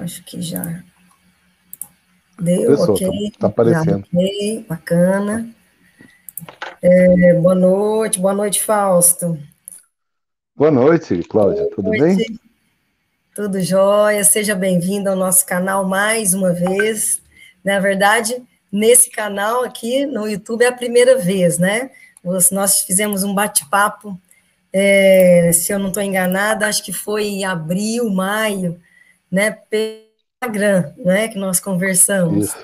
Acho que já deu, Pessoa, ok. Tá, tá aparecendo. ok, bacana. É, boa noite, boa noite, Fausto. Boa noite, Cláudia, boa tudo noite. bem? Tudo jóia, seja bem-vindo ao nosso canal mais uma vez. Na verdade, nesse canal aqui no YouTube é a primeira vez, né? Nós fizemos um bate-papo, é, se eu não estou enganada, acho que foi em abril, maio, né? Pelo Instagram, né? Que nós conversamos.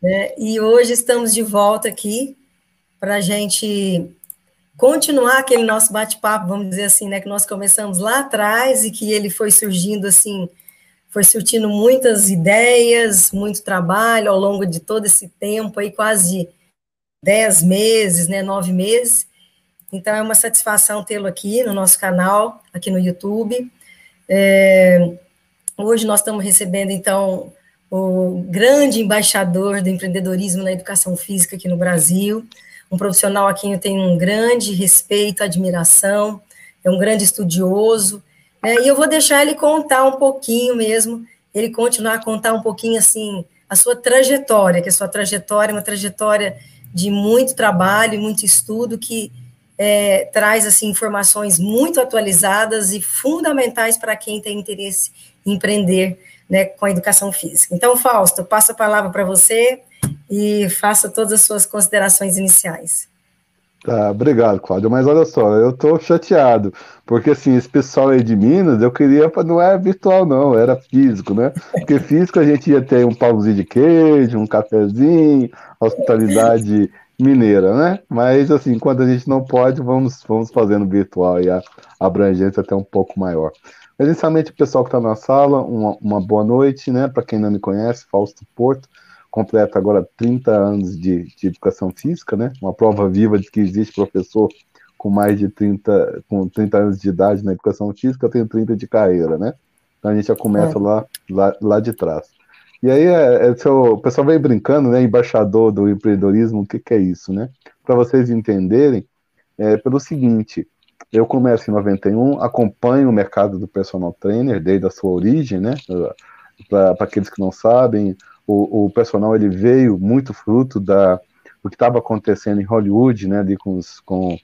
Né, e hoje estamos de volta aqui para a gente continuar aquele nosso bate-papo, vamos dizer assim, né? Que nós começamos lá atrás e que ele foi surgindo assim foi surtindo muitas ideias, muito trabalho ao longo de todo esse tempo, aí quase dez meses, né, nove meses. Então é uma satisfação tê-lo aqui no nosso canal, aqui no YouTube. É, hoje nós estamos recebendo, então, o grande embaixador do empreendedorismo na educação física aqui no Brasil, um profissional a quem eu tenho um grande respeito, admiração, é um grande estudioso, é, e eu vou deixar ele contar um pouquinho mesmo, ele continuar a contar um pouquinho assim a sua trajetória, que a sua trajetória é uma trajetória de muito trabalho muito estudo que é, traz assim informações muito atualizadas e fundamentais para quem tem interesse empreender né, com a educação física. Então, Fausto, passo a palavra para você e faça todas as suas considerações iniciais. Tá, obrigado, Cláudio. Mas olha só, eu tô chateado, porque assim, esse pessoal aí de Minas, eu queria, não era virtual, não, era físico, né? Porque físico a gente ia ter um pãozinho de queijo, um cafezinho, hospitalidade mineira, né? Mas assim, quando a gente não pode, vamos, vamos fazendo virtual e a abrangência até um pouco maior. Mas, inicialmente, o pessoal que está na sala, uma, uma boa noite, né? Para quem não me conhece, Fausto Porto completa agora 30 anos de, de, educação física, né? Uma prova viva de que existe professor com mais de 30, com 30 anos de idade na educação física, eu tenho 30 de carreira, né? Então a gente já começa é. lá, lá, lá de trás. E aí é, é seu, o pessoal vem brincando, né? Embaixador do empreendedorismo, o que, que é isso, né? Para vocês entenderem, é pelo seguinte, eu começo em 91, acompanho o mercado do personal trainer desde a sua origem, né? Para aqueles que não sabem, o, o personal ele veio muito fruto da do que estava acontecendo em Hollywood, né, ali com os, com,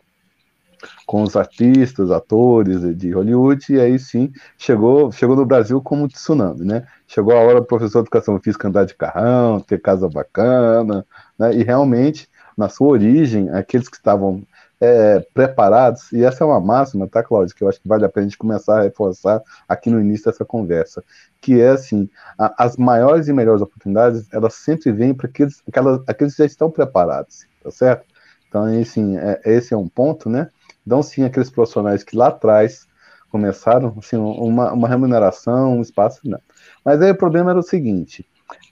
com os artistas, atores de Hollywood, e aí sim chegou, chegou no Brasil como tsunami, né? Chegou a hora do professor de educação física andar de carrão, ter casa bacana, né? E realmente, na sua origem, aqueles que estavam é, preparados, e essa é uma máxima, tá, Cláudio, que eu acho que vale a pena a gente começar a reforçar aqui no início dessa conversa, que é assim, a, as maiores e melhores oportunidades, elas sempre vêm para aqueles, aquelas, aqueles que já estão preparados, tá certo? Então, assim, é, esse é um ponto, né? Então, sim, aqueles profissionais que lá atrás começaram, assim, uma, uma remuneração, um espaço, não. Mas aí o problema era o seguinte,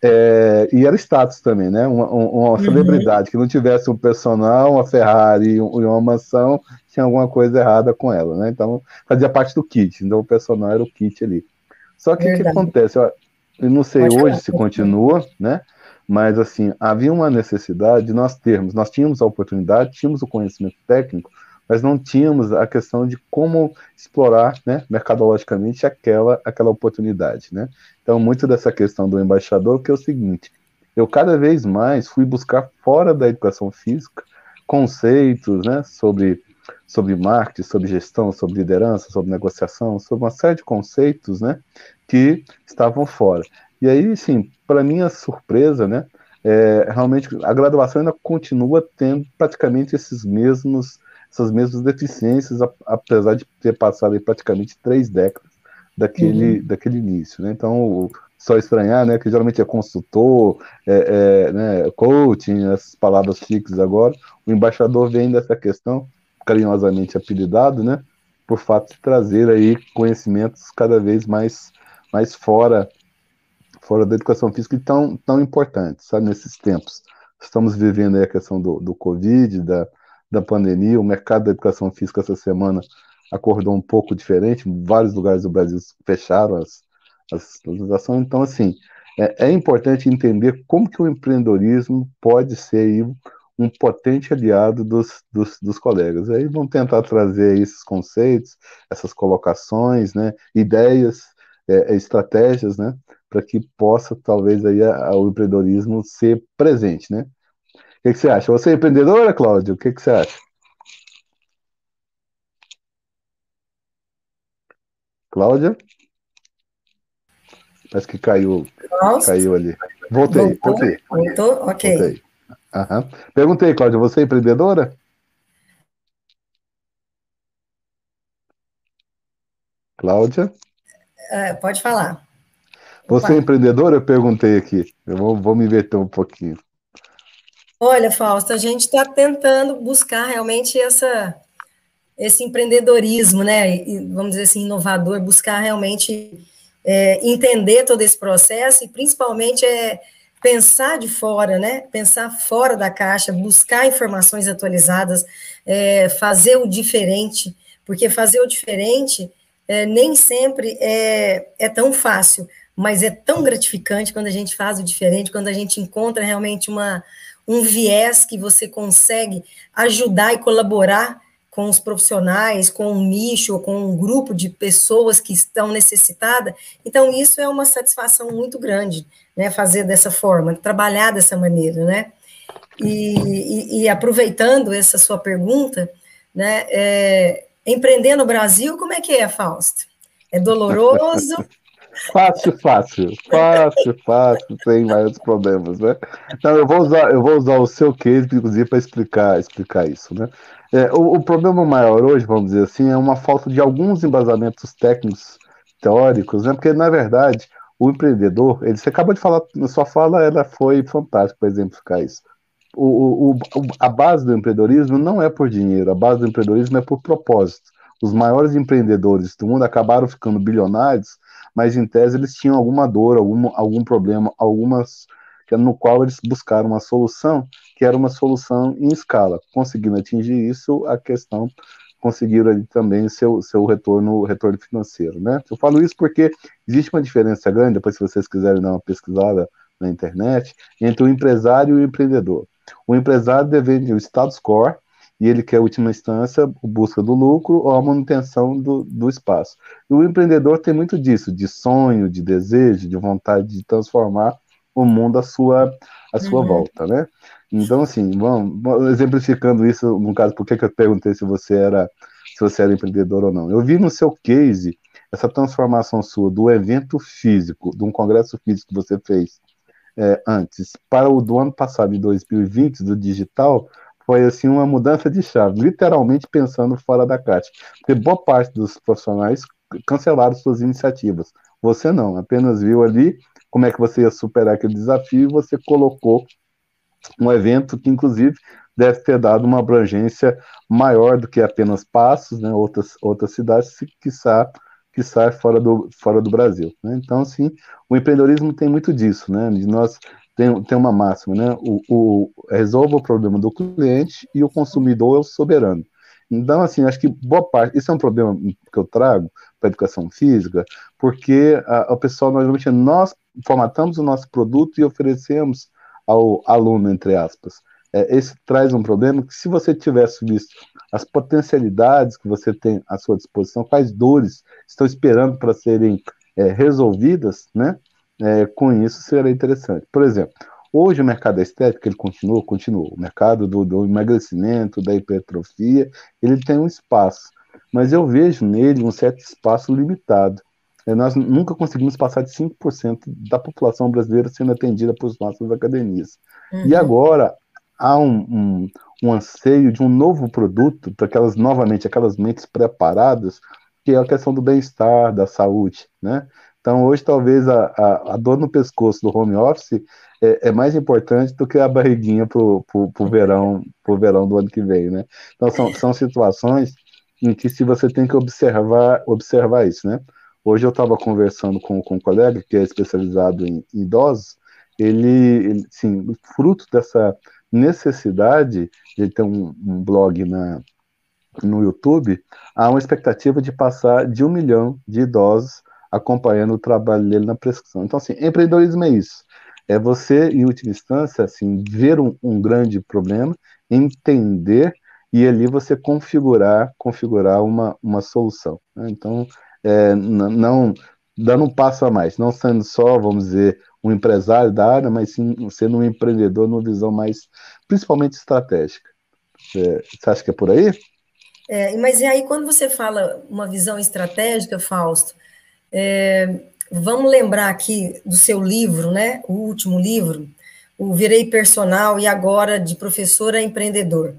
é, e era status também, né? Uma, uma uhum. celebridade que não tivesse um personal, uma Ferrari e uma mansão, tinha alguma coisa errada com ela, né? Então fazia parte do kit, então o personal era o kit ali. Só que o que acontece? Eu, não sei Pode hoje falar. se continua, né? Mas assim, havia uma necessidade de nós termos, nós tínhamos a oportunidade, tínhamos o conhecimento técnico, mas não tínhamos a questão de como explorar, né, mercadologicamente aquela, aquela oportunidade, né? Então, muito dessa questão do embaixador, que é o seguinte, eu cada vez mais fui buscar fora da educação física conceitos, né, sobre sobre marketing, sobre gestão, sobre liderança, sobre negociação, sobre uma série de conceitos, né, que estavam fora. E aí, sim, para minha surpresa, né, é, realmente a graduação ainda continua tendo praticamente esses mesmos essas mesmas deficiências, apesar de ter passado praticamente três décadas daquele, uhum. daquele início. Né? Então, só estranhar, né, que geralmente é consultor, é, é, né, coaching, essas palavras chiques agora, o embaixador vem dessa questão, carinhosamente apelidado, né, por fato de trazer aí conhecimentos cada vez mais, mais fora, fora da educação física e tão, tão importantes, sabe, nesses tempos. Estamos vivendo aí a questão do, do Covid, da, da pandemia, o mercado da educação física essa semana acordou um pouco diferente, vários lugares do Brasil fecharam as, ações, então assim, é, é, importante entender como que o empreendedorismo pode ser um potente aliado dos, dos, dos, colegas. Aí vão tentar trazer esses conceitos, essas colocações, né, ideias, é, é estratégias, né, para que possa, talvez, aí, a, a, o empreendedorismo ser presente, né? O que, que, você acha? Você é empreendedora, Cláudio? O que, que você acha? Cláudia? Parece que caiu, Nossa. caiu ali. Voltei, Voltou? voltei. Voltou? Ok. Voltei. Uhum. Perguntei, Cláudia, você é empreendedora? Cláudia? É, pode falar. Você é empreendedora? Eu perguntei aqui. Eu vou, vou me inverter um pouquinho. Olha, Fausto, a gente está tentando buscar realmente essa, esse empreendedorismo, né? Vamos dizer assim, inovador, buscar realmente é, entender todo esse processo e principalmente é pensar de fora, né? Pensar fora da caixa, buscar informações atualizadas, é, fazer o diferente, porque fazer o diferente é, nem sempre é, é tão fácil, mas é tão gratificante quando a gente faz o diferente, quando a gente encontra realmente uma, um viés que você consegue ajudar e colaborar com os profissionais, com um nicho, com um grupo de pessoas que estão necessitadas. Então, isso é uma satisfação muito grande, né? Fazer dessa forma, trabalhar dessa maneira, né? E, e, e aproveitando essa sua pergunta, né? É, empreender no Brasil, como é que é, Fausto? É doloroso? Fácil, fácil, fácil, fácil, sem maiores problemas, né? Então, eu vou usar, eu vou usar o seu case, inclusive, para explicar, explicar isso, né? É, o, o, problema maior hoje, vamos dizer assim, é uma falta de alguns embasamentos técnicos, teóricos, né? Porque, na verdade, o empreendedor, ele, você acabou de falar, na sua fala, ela foi fantástica para exemplificar isso. O, o, a base do empreendedorismo não é por dinheiro, a base do empreendedorismo é por propósito. Os maiores empreendedores do mundo acabaram ficando bilionários, mas em tese eles tinham alguma dor, algum, algum problema, algumas no qual eles buscaram uma solução que era uma solução em escala. Conseguindo atingir isso, a questão conseguiram ali também seu, seu retorno, retorno financeiro, né? Eu falo isso porque existe uma diferença grande, depois se vocês quiserem dar uma pesquisada na internet, entre o empresário e o empreendedor. O empresário depende do status quo, e ele quer, em última instância, busca do lucro ou a manutenção do, do espaço. E o empreendedor tem muito disso, de sonho, de desejo, de vontade de transformar o mundo à sua, à sua uhum. volta, né? Então, assim, vamos, exemplificando isso, no caso, por que eu perguntei se você era se você era empreendedor ou não. Eu vi no seu case essa transformação sua do evento físico, de um congresso físico que você fez é, antes, para o do ano passado, de 2020, do digital, foi assim uma mudança de chave, literalmente pensando fora da caixa. Porque boa parte dos profissionais cancelaram suas iniciativas. Você não, apenas viu ali como é que você ia superar aquele desafio e você colocou um evento que, inclusive, deve ter dado uma abrangência maior do que apenas Passos, né, outras, outras cidades, que sai que sai fora do, fora do Brasil. Né? Então, assim, o empreendedorismo tem muito disso, né? De nós tem, tem uma máxima, né? O, o, resolva o problema do cliente e o consumidor é o soberano. Então, assim, acho que boa parte, isso é um problema que eu trago para a educação física, porque a pessoal, normalmente, nós formatamos o nosso produto e oferecemos ao aluno, entre aspas. É, esse traz um problema que, se você tivesse visto as potencialidades que você tem à sua disposição, quais dores estão esperando para serem é, resolvidas, né? É, com isso seria interessante. Por exemplo, Hoje o mercado da estética, ele continua, continua. O mercado do, do emagrecimento, da hipertrofia, ele tem um espaço. Mas eu vejo nele um certo espaço limitado. É, nós nunca conseguimos passar de 5% da população brasileira sendo atendida por nossas academias. Uhum. E agora há um, um, um, anseio de um novo produto para aquelas, novamente, aquelas mentes preparadas, que é a questão do bem-estar, da saúde, né? Então, hoje, talvez a, a, a, dor no pescoço do home office é, é mais importante do que a barriguinha para o verão, pro verão do ano que vem, né? Então, são, são situações em que se você tem que observar, observar isso, né? Hoje eu estava conversando com, com um colega que é especializado em, em idosos, ele, ele, sim, fruto dessa necessidade de ter um, um blog na, no YouTube, há uma expectativa de passar de um milhão de idosos acompanhando o trabalho dele na prescrição. Então, assim, empreendedorismo é isso. É você, em última instância, assim, ver um, um grande problema, entender e ali você configurar, configurar uma, uma solução. Né? Então, é, não dando um passo a mais, não sendo só, vamos dizer, um empresário da área, mas sim sendo um empreendedor numa visão mais, principalmente estratégica. É, você acha que é por aí? É, mas e aí, quando você fala uma visão estratégica, Fausto, é, vamos lembrar aqui do seu livro, né? O último livro, o Virei Personal e agora de professor a empreendedor.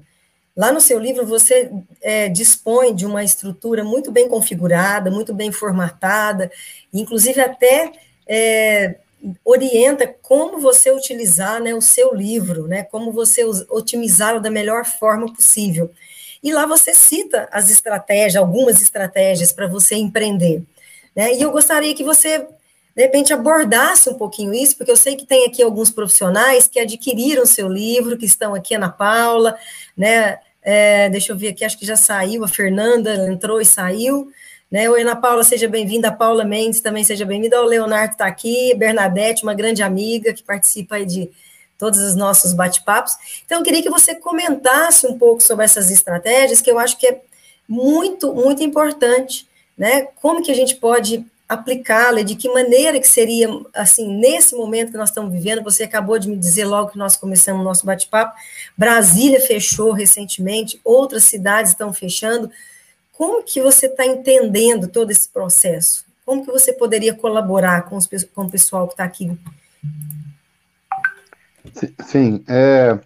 Lá no seu livro, você é, dispõe de uma estrutura muito bem configurada, muito bem formatada, inclusive até é, orienta como você utilizar né, o seu livro, né, como você otimizá-lo da melhor forma possível. E lá você cita as estratégias, algumas estratégias para você empreender. Né? E eu gostaria que você, de repente, abordasse um pouquinho isso, porque eu sei que tem aqui alguns profissionais que adquiriram seu livro, que estão aqui, Ana Paula, né? É, deixa eu ver aqui, acho que já saiu, a Fernanda entrou e saiu. Né? Oi, Ana Paula, seja bem-vinda. Paula Mendes também seja bem-vinda. O Leonardo está aqui, Bernadette, uma grande amiga que participa aí de todos os nossos bate-papos. Então, eu queria que você comentasse um pouco sobre essas estratégias, que eu acho que é muito, muito importante, né? Como que a gente pode aplicá-la, de que maneira que seria, assim, nesse momento que nós estamos vivendo, você acabou de me dizer logo que nós começamos o nosso bate-papo, Brasília fechou recentemente, outras cidades estão fechando, como que você está entendendo todo esse processo? Como que você poderia colaborar com, os, com o pessoal que está aqui? Sim, é,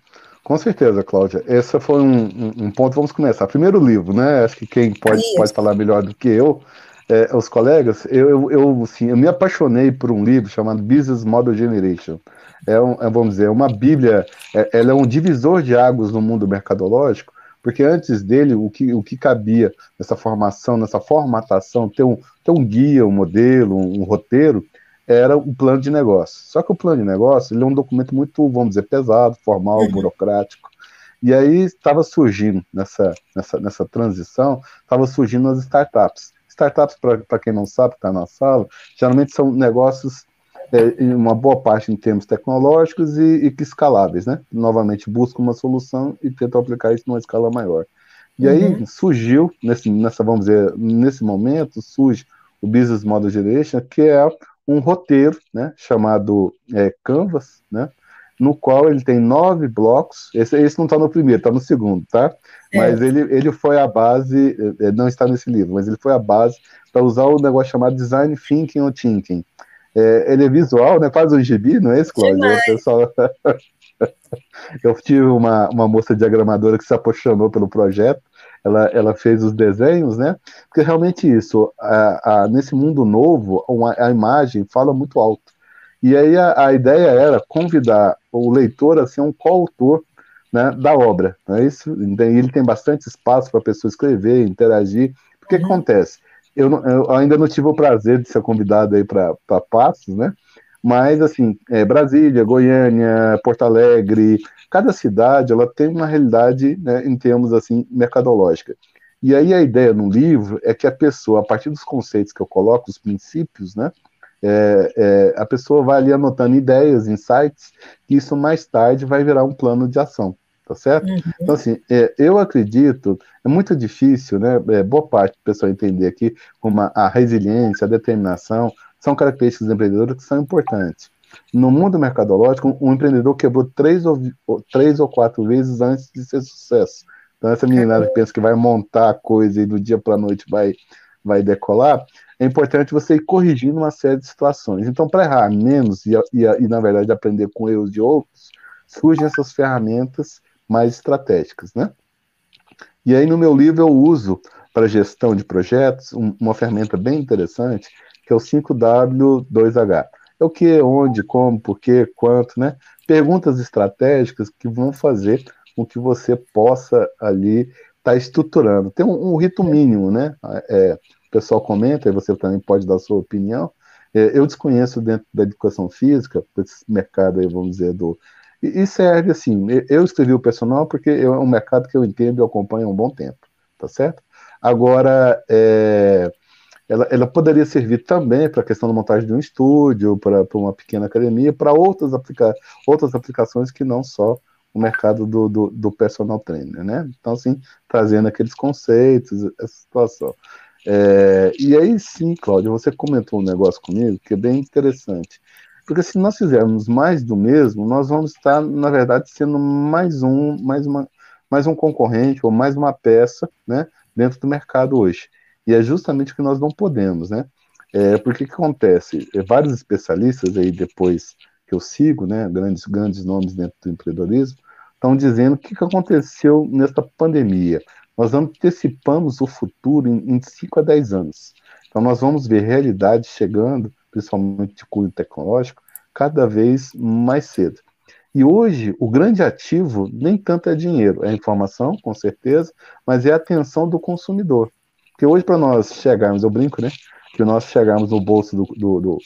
com certeza, Cláudia. Esse foi um, um, um, ponto. Vamos começar. Primeiro livro, né? Acho que quem pode, pode falar melhor do que eu é, os colegas, eu, eu, eu, assim, eu me apaixonei por um livro chamado Business Model Generation. É, um, é vamos dizer, uma bíblia, é, ela é um divisor de águas no mundo mercadológico, porque antes dele, o que, o que cabia nessa formação, nessa formatação, ter um, ter um guia, um modelo, um, um roteiro, era o plano de negócio. Só que o plano de negócio ele é um documento muito, vamos dizer, pesado, formal, uhum. burocrático. E aí estava surgindo, nessa, nessa, nessa transição, estava surgindo as startups. Startups, para quem não sabe, está na sala, geralmente são negócios, é, em uma boa parte em termos tecnológicos e, e escaláveis, né? Novamente buscam uma solução e tentam aplicar isso numa escala maior. E uhum. aí surgiu, nesse, nessa, vamos dizer, nesse momento, surge o Business Model Generation, que é um roteiro, né, chamado é, Canvas, né, no qual ele tem nove blocos. Esse, esse não está no primeiro, está no segundo, tá? É. Mas ele, ele foi a base, é, não está nesse livro, mas ele foi a base para usar o negócio chamado Design Thinking ou Thinking. É, ele é visual, né? Quase um gibi, não é esse, Cláudio? Pessoal... Eu tive uma, uma moça diagramadora que se apaixonou pelo projeto, ela, ela fez os desenhos, né? Porque realmente isso, a, a, nesse mundo novo, uma, a imagem fala muito alto. E aí a, a ideia era convidar o leitor a ser um coautor né, da obra. Não é isso? Ele tem bastante espaço para a pessoa escrever, interagir. O que uhum. acontece? Eu, eu, ainda não tive o prazer de ser convidado aí para Passos, né? Mas, assim, é, Brasília, Goiânia, Porto Alegre, cada cidade, ela tem uma realidade, né, em termos, assim, mercadológica. E aí a ideia no livro é que a pessoa, a partir dos conceitos que eu coloco, os princípios, né, é, é, a pessoa vai ali anotando ideias, insights, e isso mais tarde vai virar um plano de ação, tá certo? Uhum. Então, assim, é, eu acredito, é muito difícil, né, é, boa parte do pessoal entender aqui como a, a resiliência, a determinação, são características do empreendedor que são importantes. No mundo mercadológico, um empreendedor quebrou três ou, três ou quatro vezes antes de ser sucesso. Então, essa menina que pensa que vai montar a coisa e do dia para a noite vai, vai decolar, é importante você ir corrigindo uma série de situações. Então, para errar menos e, e, e, na verdade, aprender com erros de outros, surgem essas ferramentas mais estratégicas, né? E aí, no meu livro, eu uso para gestão de projetos um, uma ferramenta bem interessante, que é o 5W2H. É o que, onde, como, por quê, quanto, né? Perguntas estratégicas que vão fazer com que você possa ali estar tá estruturando. Tem um, um rito mínimo, né? É, o pessoal comenta, e você também pode dar a sua opinião. É, eu desconheço dentro da educação física, desse mercado aí, vamos dizer, do. E, e serve assim, eu escrevi o personal porque é um mercado que eu entendo e acompanho há um bom tempo, tá certo? Agora, é, ela, ela, poderia servir também para a questão da montagem de um estúdio, para uma pequena academia, para outras, aplica outras aplicações que não só o mercado do, do, do, personal trainer, né? Então, assim, trazendo aqueles conceitos, essa situação. É, e aí sim, Cláudia, você comentou um negócio comigo que é bem interessante. Porque se nós fizermos mais do mesmo, nós vamos estar, na verdade, sendo mais um, mais uma, mais um concorrente ou mais uma peça, né, dentro do mercado hoje. E é justamente o que nós não podemos, né? É, porque que acontece? É, vários especialistas aí depois que eu sigo, né, grandes grandes nomes dentro do empreendedorismo, estão dizendo o que, que aconteceu nesta pandemia. Nós antecipamos o futuro em 5 a 10 anos. Então nós vamos ver realidade chegando principalmente de cunho tecnológico, cada vez mais cedo. E hoje, o grande ativo nem tanto é dinheiro, é informação, com certeza, mas é a atenção do consumidor. Porque hoje, para nós chegarmos, eu brinco, né? Que nós chegarmos no bolso do, do, do,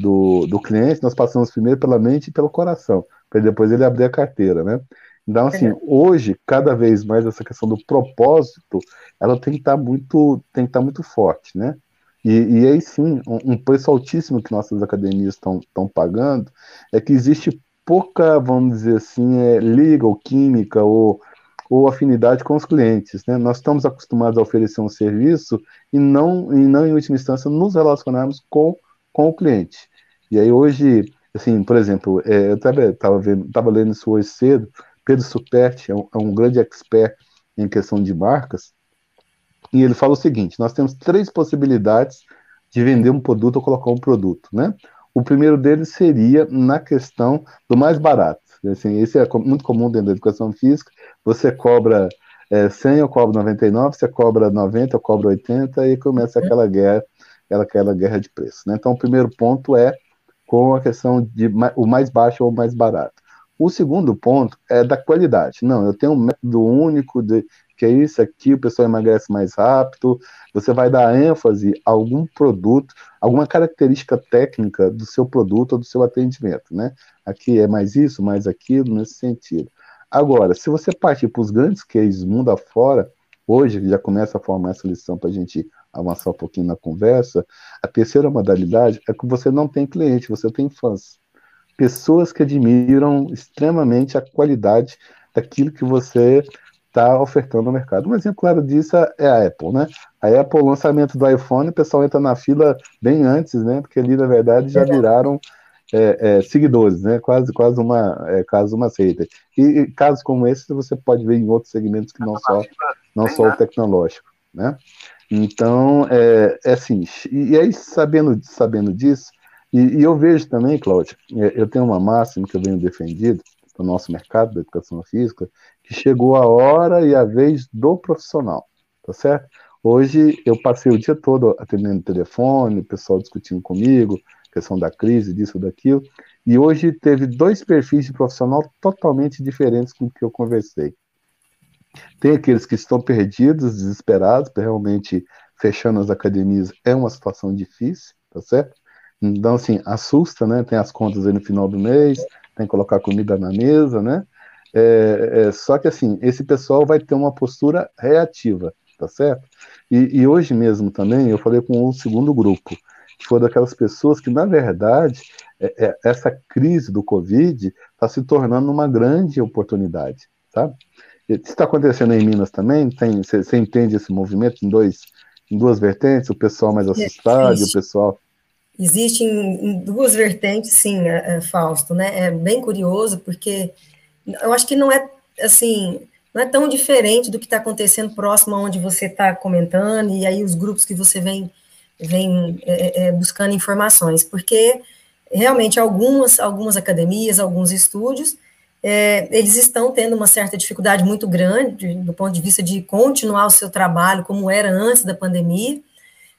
do, do cliente, nós passamos primeiro pela mente e pelo coração, para depois ele abrir a carteira, né? Então, assim, hoje, cada vez mais essa questão do propósito, ela tem que estar tá muito, tem que estar tá muito forte, né? E, e aí sim, um, um, preço altíssimo que nossas academias estão pagando é que existe pouca, vamos dizer assim, é, liga ou química ou, ou afinidade com os clientes. Né? Nós estamos acostumados a oferecer um serviço e não, e não em última instância, nos relacionarmos com, com o cliente. E aí hoje, assim, por exemplo, é, eu estava lendo isso hoje cedo, Pedro Superti é um, é um grande expert em questão de marcas, e ele fala o seguinte: nós temos três possibilidades de vender um produto ou colocar um produto, né? O primeiro deles seria na questão do mais barato. Assim, esse é muito comum dentro da educação física. Você cobra é, 100, eu cobro 99, você cobra 90, eu cobro 80, e começa aquela guerra, aquela, aquela guerra de preço. Né? Então, o primeiro ponto é com a questão de o mais baixo ou o mais barato. O segundo ponto é da qualidade. Não, eu tenho um método único de, que é isso aqui, o pessoal emagrece mais rápido, você vai dar ênfase a algum produto, alguma característica técnica do seu produto ou do seu atendimento, né? Aqui é mais isso, mais aquilo, nesse sentido. Agora, se você partir para os grandes cases mundo afora, hoje já começa a formar essa lição para a gente avançar um pouquinho na conversa, a terceira modalidade é que você não tem cliente, você tem fãs. Pessoas que admiram extremamente a qualidade daquilo que você está ofertando no mercado. Um exemplo claro disso é a Apple, né? A Apple, o lançamento do iPhone, o pessoal entra na fila bem antes, né? Porque ali, na verdade, já viraram é, é, seguidores, né? Quase, quase uma, é, quase uma seita. E, e, casos como esse você pode ver em outros segmentos que não só, não só o tecnológico, né? Então, é, é assim, e, e aí sabendo, sabendo disso, e, e eu vejo também, Cláudio, é, eu tenho uma máxima que eu venho defendido, no nosso mercado da educação física, que chegou a hora e a vez do profissional, tá certo? Hoje eu passei o dia todo atendendo telefone, o pessoal discutindo comigo, questão da crise, disso, daquilo, e hoje teve dois perfis de profissional totalmente diferentes com o que eu conversei. Tem aqueles que estão perdidos, desesperados, realmente fechando as academias é uma situação difícil, tá certo? Então, assim, assusta, né? Tem as contas aí no final do mês, tem que colocar comida na mesa, né? É, é, só que assim, esse pessoal vai ter uma postura reativa, tá certo? E, e hoje mesmo também eu falei com um segundo grupo, que foi daquelas pessoas que, na verdade, é, é essa crise do Covid está se tornando uma grande oportunidade, tá? Isso está acontecendo em Minas também? Você entende esse movimento em, dois, em duas vertentes? O pessoal mais assustado e o pessoal Existem em duas vertentes, sim, é, é, Fausto, né? É bem curioso, porque eu acho que não é, assim, não é tão diferente do que está acontecendo próximo aonde você está comentando, e aí os grupos que você vem, vem é, é, buscando informações, porque realmente algumas, algumas academias, alguns estúdios, é, eles estão tendo uma certa dificuldade muito grande do ponto de vista de continuar o seu trabalho como era antes da pandemia,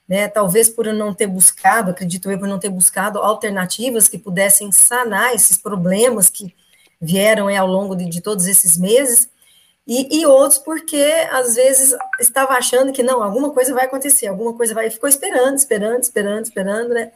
né, talvez por não ter buscado, acredito eu, por não ter buscado alternativas que pudessem sanar esses problemas que vieram é, ao longo de, de todos esses meses, e, e, outros porque, às vezes, estava achando que, não, alguma coisa vai acontecer, alguma coisa vai, ficou esperando, esperando, esperando, esperando, né,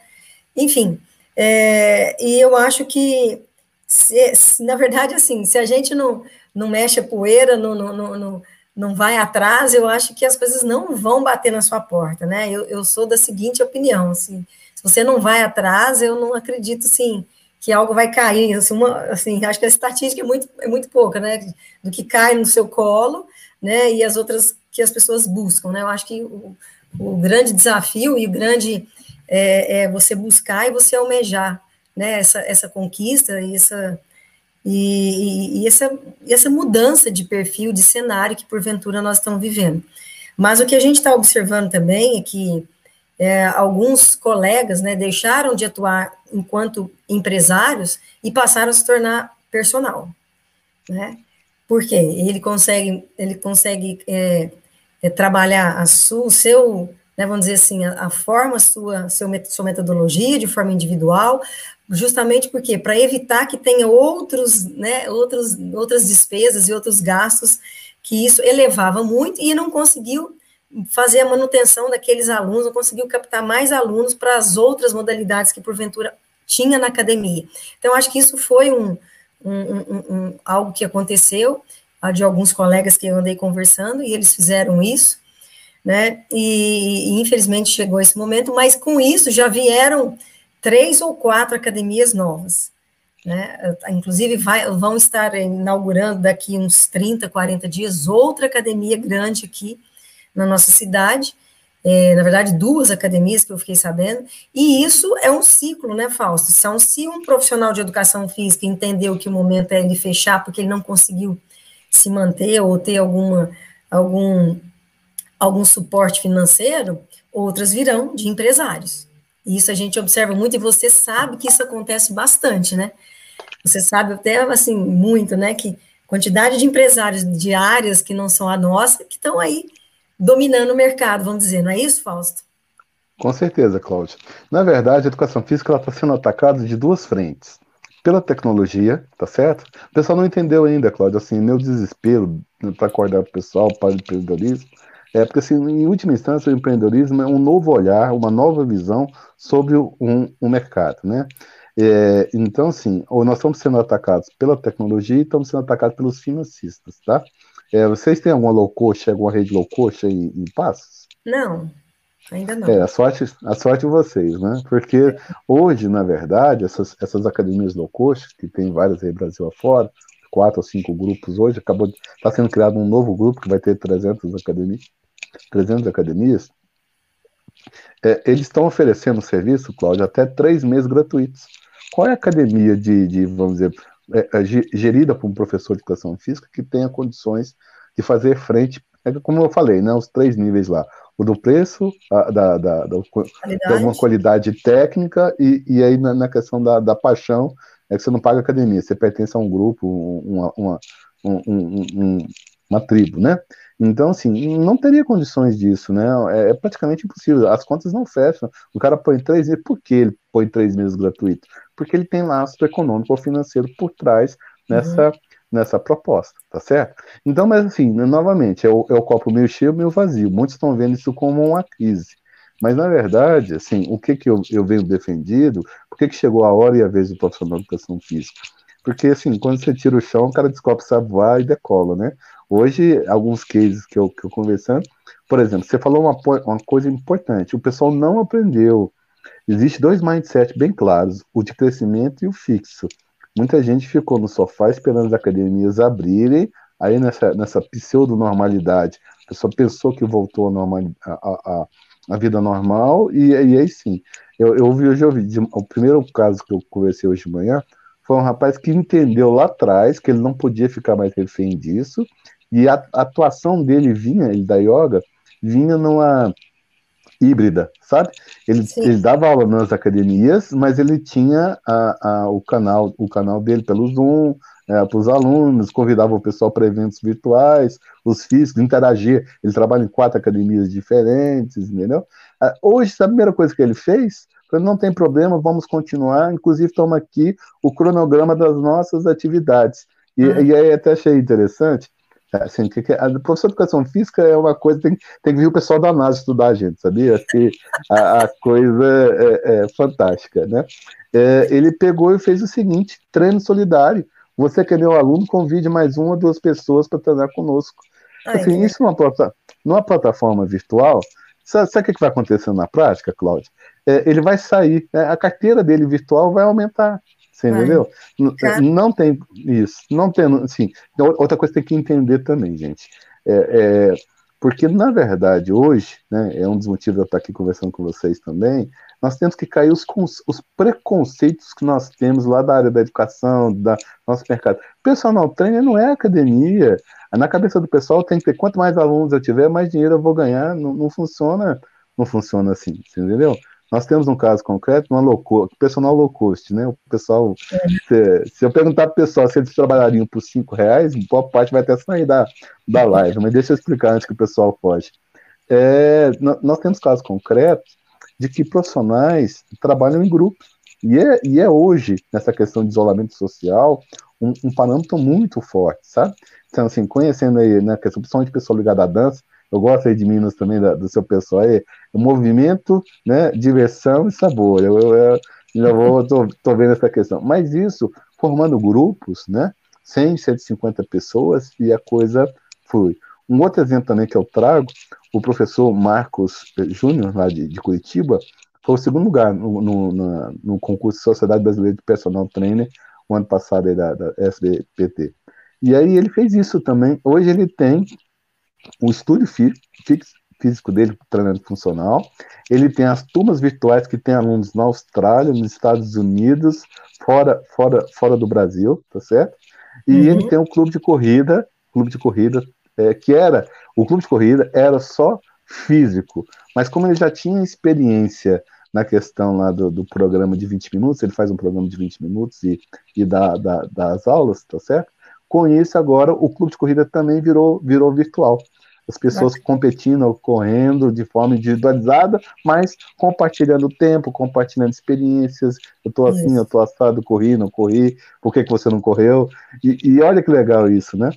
enfim, é, e eu acho que, se, se, na verdade, assim, se a gente não, não mexe a poeira, não, não, não não vai atrás, eu acho que as coisas não vão bater na sua porta, né? Eu, eu sou da seguinte opinião, assim, se você não vai atrás, eu não acredito, assim, que algo vai cair, assim, uma, assim acho que a estatística é muito, é muito pouca, né, do que cai no seu colo, né, e as outras que as pessoas buscam, né, eu acho que o o grande desafio e o grande é, é você buscar e você almejar né, essa, essa conquista e essa, e, e, essa, essa mudança de perfil, de cenário que porventura nós estamos vivendo. Mas o que a gente está observando também é que é, alguns colegas né, deixaram de atuar enquanto empresários e passaram a se tornar personal. Né? Por quê? Ele consegue, ele consegue é, é, trabalhar a sua, o seu, né, vamos dizer assim, a, a forma, sua, seu, sua metodologia de forma individual, justamente porque para evitar que tenha outros, né, outros, outras despesas e outros gastos que isso elevava muito e não conseguiu fazer a manutenção daqueles alunos, não conseguiu captar mais alunos para as outras modalidades que porventura tinha na academia. Então acho que isso foi um, um, um, algo que aconteceu de alguns colegas que eu andei conversando e eles fizeram isso, né? E, e infelizmente chegou esse momento, mas com isso já vieram três ou quatro academias novas. Né? Inclusive, vai, vão estar inaugurando daqui uns 30, 40 dias outra academia grande aqui na nossa cidade. É, na verdade, duas academias que eu fiquei sabendo, e isso é um ciclo, né, Fausto? São, se um profissional de educação física entendeu que o momento é ele fechar porque ele não conseguiu se manter ou ter alguma, algum, algum suporte financeiro, outras virão de empresários. Isso a gente observa muito e você sabe que isso acontece bastante, né? Você sabe até assim muito, né? Que quantidade de empresários de áreas que não são a nossa que estão aí dominando o mercado, vamos dizer, não é isso, Fausto? Com certeza, Cláudia. Na verdade, a educação física está sendo atacada de duas frentes. Pela tecnologia, tá certo? O pessoal não entendeu ainda, Cláudia, assim, meu desespero para acordar o pessoal para o empreendedorismo é porque, assim, em última instância, o empreendedorismo é um novo olhar, uma nova visão sobre um, um mercado, né? É, então, assim, ou nós estamos sendo atacados pela tecnologia e estamos sendo atacados pelos financistas, tá? É, vocês têm alguma low cost, alguma rede low cost em, em Passos? Não, ainda não. É, a sorte, a sorte de vocês, né? Porque hoje, na verdade, essas, essas academias low cost, que tem várias aí Brasil afora, quatro ou cinco grupos hoje, acabou está sendo criado um novo grupo que vai ter 300 academias, 300 academias, é, eles estão oferecendo serviço, Cláudio, até três meses gratuitos. Qual é a academia de, de vamos dizer, é, é, gerida por um professor de educação física que tenha condições de fazer frente, é como eu falei, né, os três níveis lá, o do preço, a, da, da, da, da, uma qualidade técnica e, e aí na, na questão da, da, paixão, é que você não paga academia, você pertence a um grupo, uma, uma, um, um, um, uma tribo, né? Então, assim, não teria condições disso, né? É, é, praticamente impossível. As contas não fecham. O cara põe três meses. Por que ele põe três meses gratuito? Porque ele tem laço econômico ou financeiro por trás nessa, uhum. nessa proposta, tá certo? Então, mas assim, novamente, é o, é o copo meio cheio, meio vazio. Muitos estão vendo isso como uma crise. Mas, na verdade, assim, o que, que eu, eu venho defendido, por que, que chegou a hora e a vez do profissional de educação física? Porque, assim, quando você tira o chão, o cara descobre sabe voar e decola, né? Hoje, alguns cases que eu, que eu conversando, por exemplo, você falou uma, uma coisa importante, o pessoal não aprendeu. Existe dois mindsets bem claros, o de crescimento e o fixo. Muita gente ficou no sofá esperando as academias abrirem, aí nessa, nessa pseudo-normalidade, a pessoa pensou que voltou à a, a, a, vida normal, e, e aí sim. Eu, eu ouvi hoje, eu ouvi, o primeiro caso que eu conversei hoje de manhã, foi um rapaz que entendeu lá atrás que ele não podia ficar mais refém disso, e a, atuação dele vinha, ele da yoga, vinha numa híbrida, sabe? Ele, ele dava aula nas academias, mas ele tinha a, a, o canal o canal dele pelo Zoom, é, para os alunos, convidava o pessoal para eventos virtuais, os físicos, interagir. Ele trabalha em quatro academias diferentes, entendeu? Ah, hoje, a primeira coisa que ele fez não tem problema, vamos continuar. Inclusive, toma aqui o cronograma das nossas atividades. E, ah. e aí até achei interessante. Assim, que, a professor de educação física é uma coisa, tem, tem que vir o pessoal da NASA estudar a gente, sabia? Que a, a coisa é, é, fantástica, né? É, ele pegou e fez o seguinte: treino solidário. Você que é meu aluno, convide mais uma ou duas pessoas para treinar conosco. Assim, isso numa, numa plataforma virtual, sabe, sabe o que vai acontecer na prática, Cláudio? é, ele vai sair, né? a carteira dele virtual vai aumentar. Você entendeu? Tá. Não tem isso, não tem, assim, outra coisa que tem que entender também, gente. É, é, Porque, na verdade, hoje, né, é um dos motivos de eu estar aqui conversando com vocês também, nós temos que cair os, os preconceitos que nós temos lá da área da educação, da nosso mercado. Personal trainer não é academia. Na cabeça do pessoal tem que ter quanto mais alunos eu tiver, mais dinheiro eu vou ganhar. Não, não funciona, não funciona assim, entendeu? Nós temos um caso concreto, uma loucura, personal low cost, né? O pessoal, se, se eu perguntar para o pessoal se eles trabalhariam por cinco reais, boa parte vai até sair da, da live, mas deixa eu explicar antes que o pessoal foge. É, nós temos casos concretos de que profissionais trabalham em grupos. E é, e é hoje, nessa questão de isolamento social, um, um parâmetro muito forte, sabe? Então, assim, conhecendo aí, né, questão, principalmente pessoal ligado à dança, eu gosto aí de Minas também, da, do seu pessoal aí, movimento, né, diversão e sabor. Eu, eu, eu já vou, tô, tô vendo essa questão. Mas isso, formando grupos, né, 100, 150 pessoas e a coisa flui. Um outro exemplo também que eu trago, o professor Marcos Júnior, lá de, de, Curitiba, foi o segundo lugar no, no, no, concurso de Sociedade Brasileira de Personal Trainer, o ano passado aí da, da SBPT. E aí ele fez isso também. Hoje ele tem o estúdio físico dele, treinamento funcional. Ele tem as turmas virtuais que tem alunos na Austrália, nos Estados Unidos, fora, fora, fora do Brasil, tá certo? E uhum. ele tem um clube de corrida, clube de corrida, é, que era, o clube de corrida era só físico, mas como ele já tinha experiência na questão lá do, do programa de 20 minutos, ele faz um programa de 20 minutos e, e dá, dá, dá as aulas, tá certo? Com isso, agora o clube de corrida também virou, virou virtual. As pessoas competindo, correndo de forma individualizada, mas compartilhando tempo, compartilhando experiências. Eu tô assim, isso. eu tô assado, corri, não corri, por que, que você não correu? E, e olha que legal isso, né?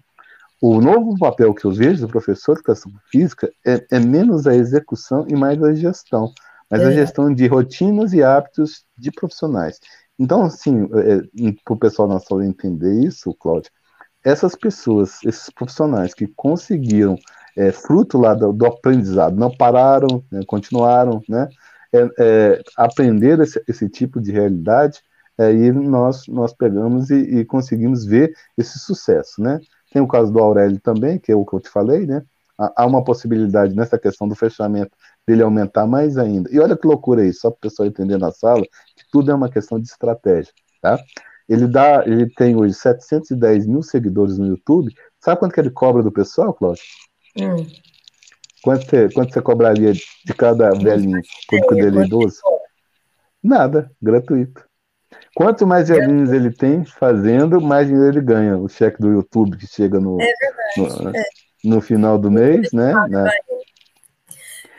O novo papel que eu vejo do professor de educação física é, é menos a execução e mais a gestão, mas é. a gestão de rotinas e hábitos de profissionais. Então, assim, é, para o pessoal na sala entender isso, Cláudio, essas pessoas, esses profissionais que conseguiram, é, fruto lá do, do, aprendizado, não pararam, né, continuaram, né, é, é, aprender esse, esse, tipo de realidade, aí nós, nós pegamos e, e, conseguimos ver esse sucesso, né. Tem o caso do Aurélio também, que é o que eu te falei, né, há uma possibilidade nessa questão do fechamento dele aumentar mais ainda. E olha que loucura isso, só para o pessoal entender na sala, que tudo é uma questão de estratégia, tá? Ele dá, ele tem hoje 710 mil seguidores no YouTube. Sabe quanto que ele cobra do pessoal, Cláudio? Hum. Quanto, você, quanto você cobraria de cada velhinho, público dele é idoso? Nada, gratuito. Quanto mais velhinhos ele tem fazendo, mais dinheiro ele ganha. O cheque do YouTube que chega no, é no, é. no, final do mês, né? né?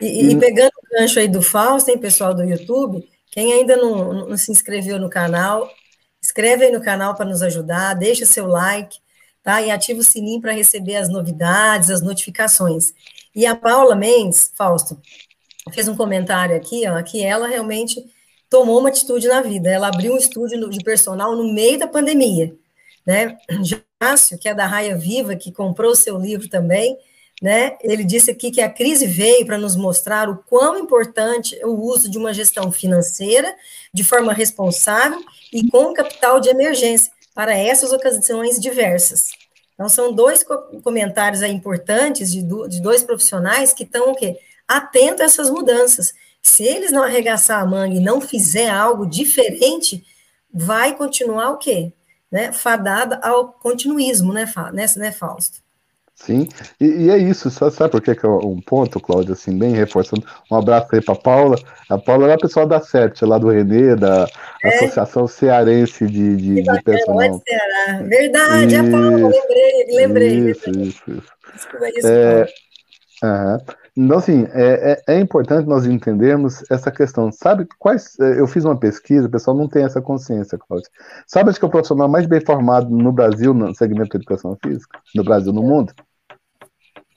E, e, pegando o gancho aí do Fausto, hein, pessoal do YouTube, quem ainda não, não se inscreveu no canal, Inscreve aí no canal para nos ajudar, deixa seu like, tá? E ativa o sininho para receber as novidades, as notificações. E a Paula Mendes, Fausto, fez um comentário aqui, ó, que ela realmente tomou uma atitude na vida. Ela abriu um estúdio de personal no meio da pandemia, né? Jácio, que é da Raia Viva, que comprou o seu livro também, né? Ele disse aqui que a crise veio para nos mostrar o quão importante é o uso de uma gestão financeira de forma responsável e com capital de emergência para essas ocasiões diversas. Então, são dois comentários importantes de, de dois profissionais que estão o quê? Atentos a essas mudanças. Se eles não arregaçar a manga e não fizer algo diferente, vai continuar o quê? Né? Fadada ao continuismo, né, né, né Fausto? Sim, e, e, é isso, sabe, sabe por que, que é um ponto, Cláudio, assim, bem reforçando, um abraço aí para Paula, a Paula é a pessoa da CEPT, lá do Renê, da é. Associação Cearense de, de, que de Personal. Ceará. Verdade, isso, a Paula, lembrei, lembrei. Isso, lembrei. isso, isso. Desculpa isso, é, Então, assim, é, é, é, importante nós entendermos essa questão. Sabe quais. É, eu fiz uma pesquisa, o pessoal não tem essa consciência, Cláudio. Sabe que é o profissional mais bem formado no Brasil, no segmento de educação física? No Brasil, no mundo?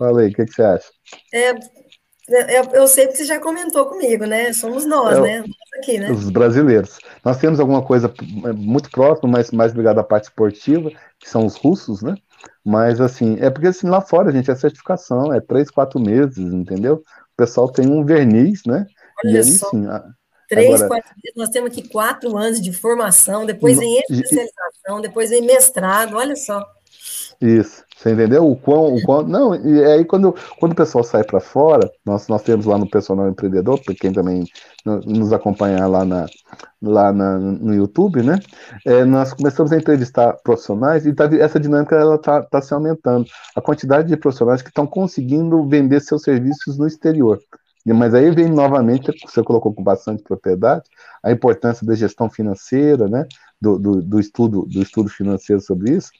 Fala aí, o que, que, você acha? É, é, é, eu sei que você já comentou comigo, né? Somos nós, é, né? Aqui, né? Os brasileiros. Nós temos alguma coisa muito próxima, mas mais ligada à parte esportiva, que são os russos, né? Mas assim, é porque assim, lá fora, gente, é certificação, é três, quatro meses, entendeu? O pessoal tem um verniz, né? Olha e aí só. sim. Três, Agora, quatro meses, nós temos aqui quatro anos de formação, depois vem especialização, depois vem mestrado, olha só. Isso. Você entendeu? O quão, o quão. Não, e aí quando, quando o pessoal sai para fora, nós, nós temos lá no Personal Empreendedor, para quem também nos acompanhar lá, na, lá na, no YouTube, né? É, nós começamos a entrevistar profissionais e tá, essa dinâmica ela tá, tá se aumentando. A quantidade de profissionais que estão conseguindo vender seus serviços no exterior. Mas aí vem novamente, você colocou com bastante propriedade, a importância da gestão financeira, né? Do, do, do estudo, do estudo financeiro sobre isso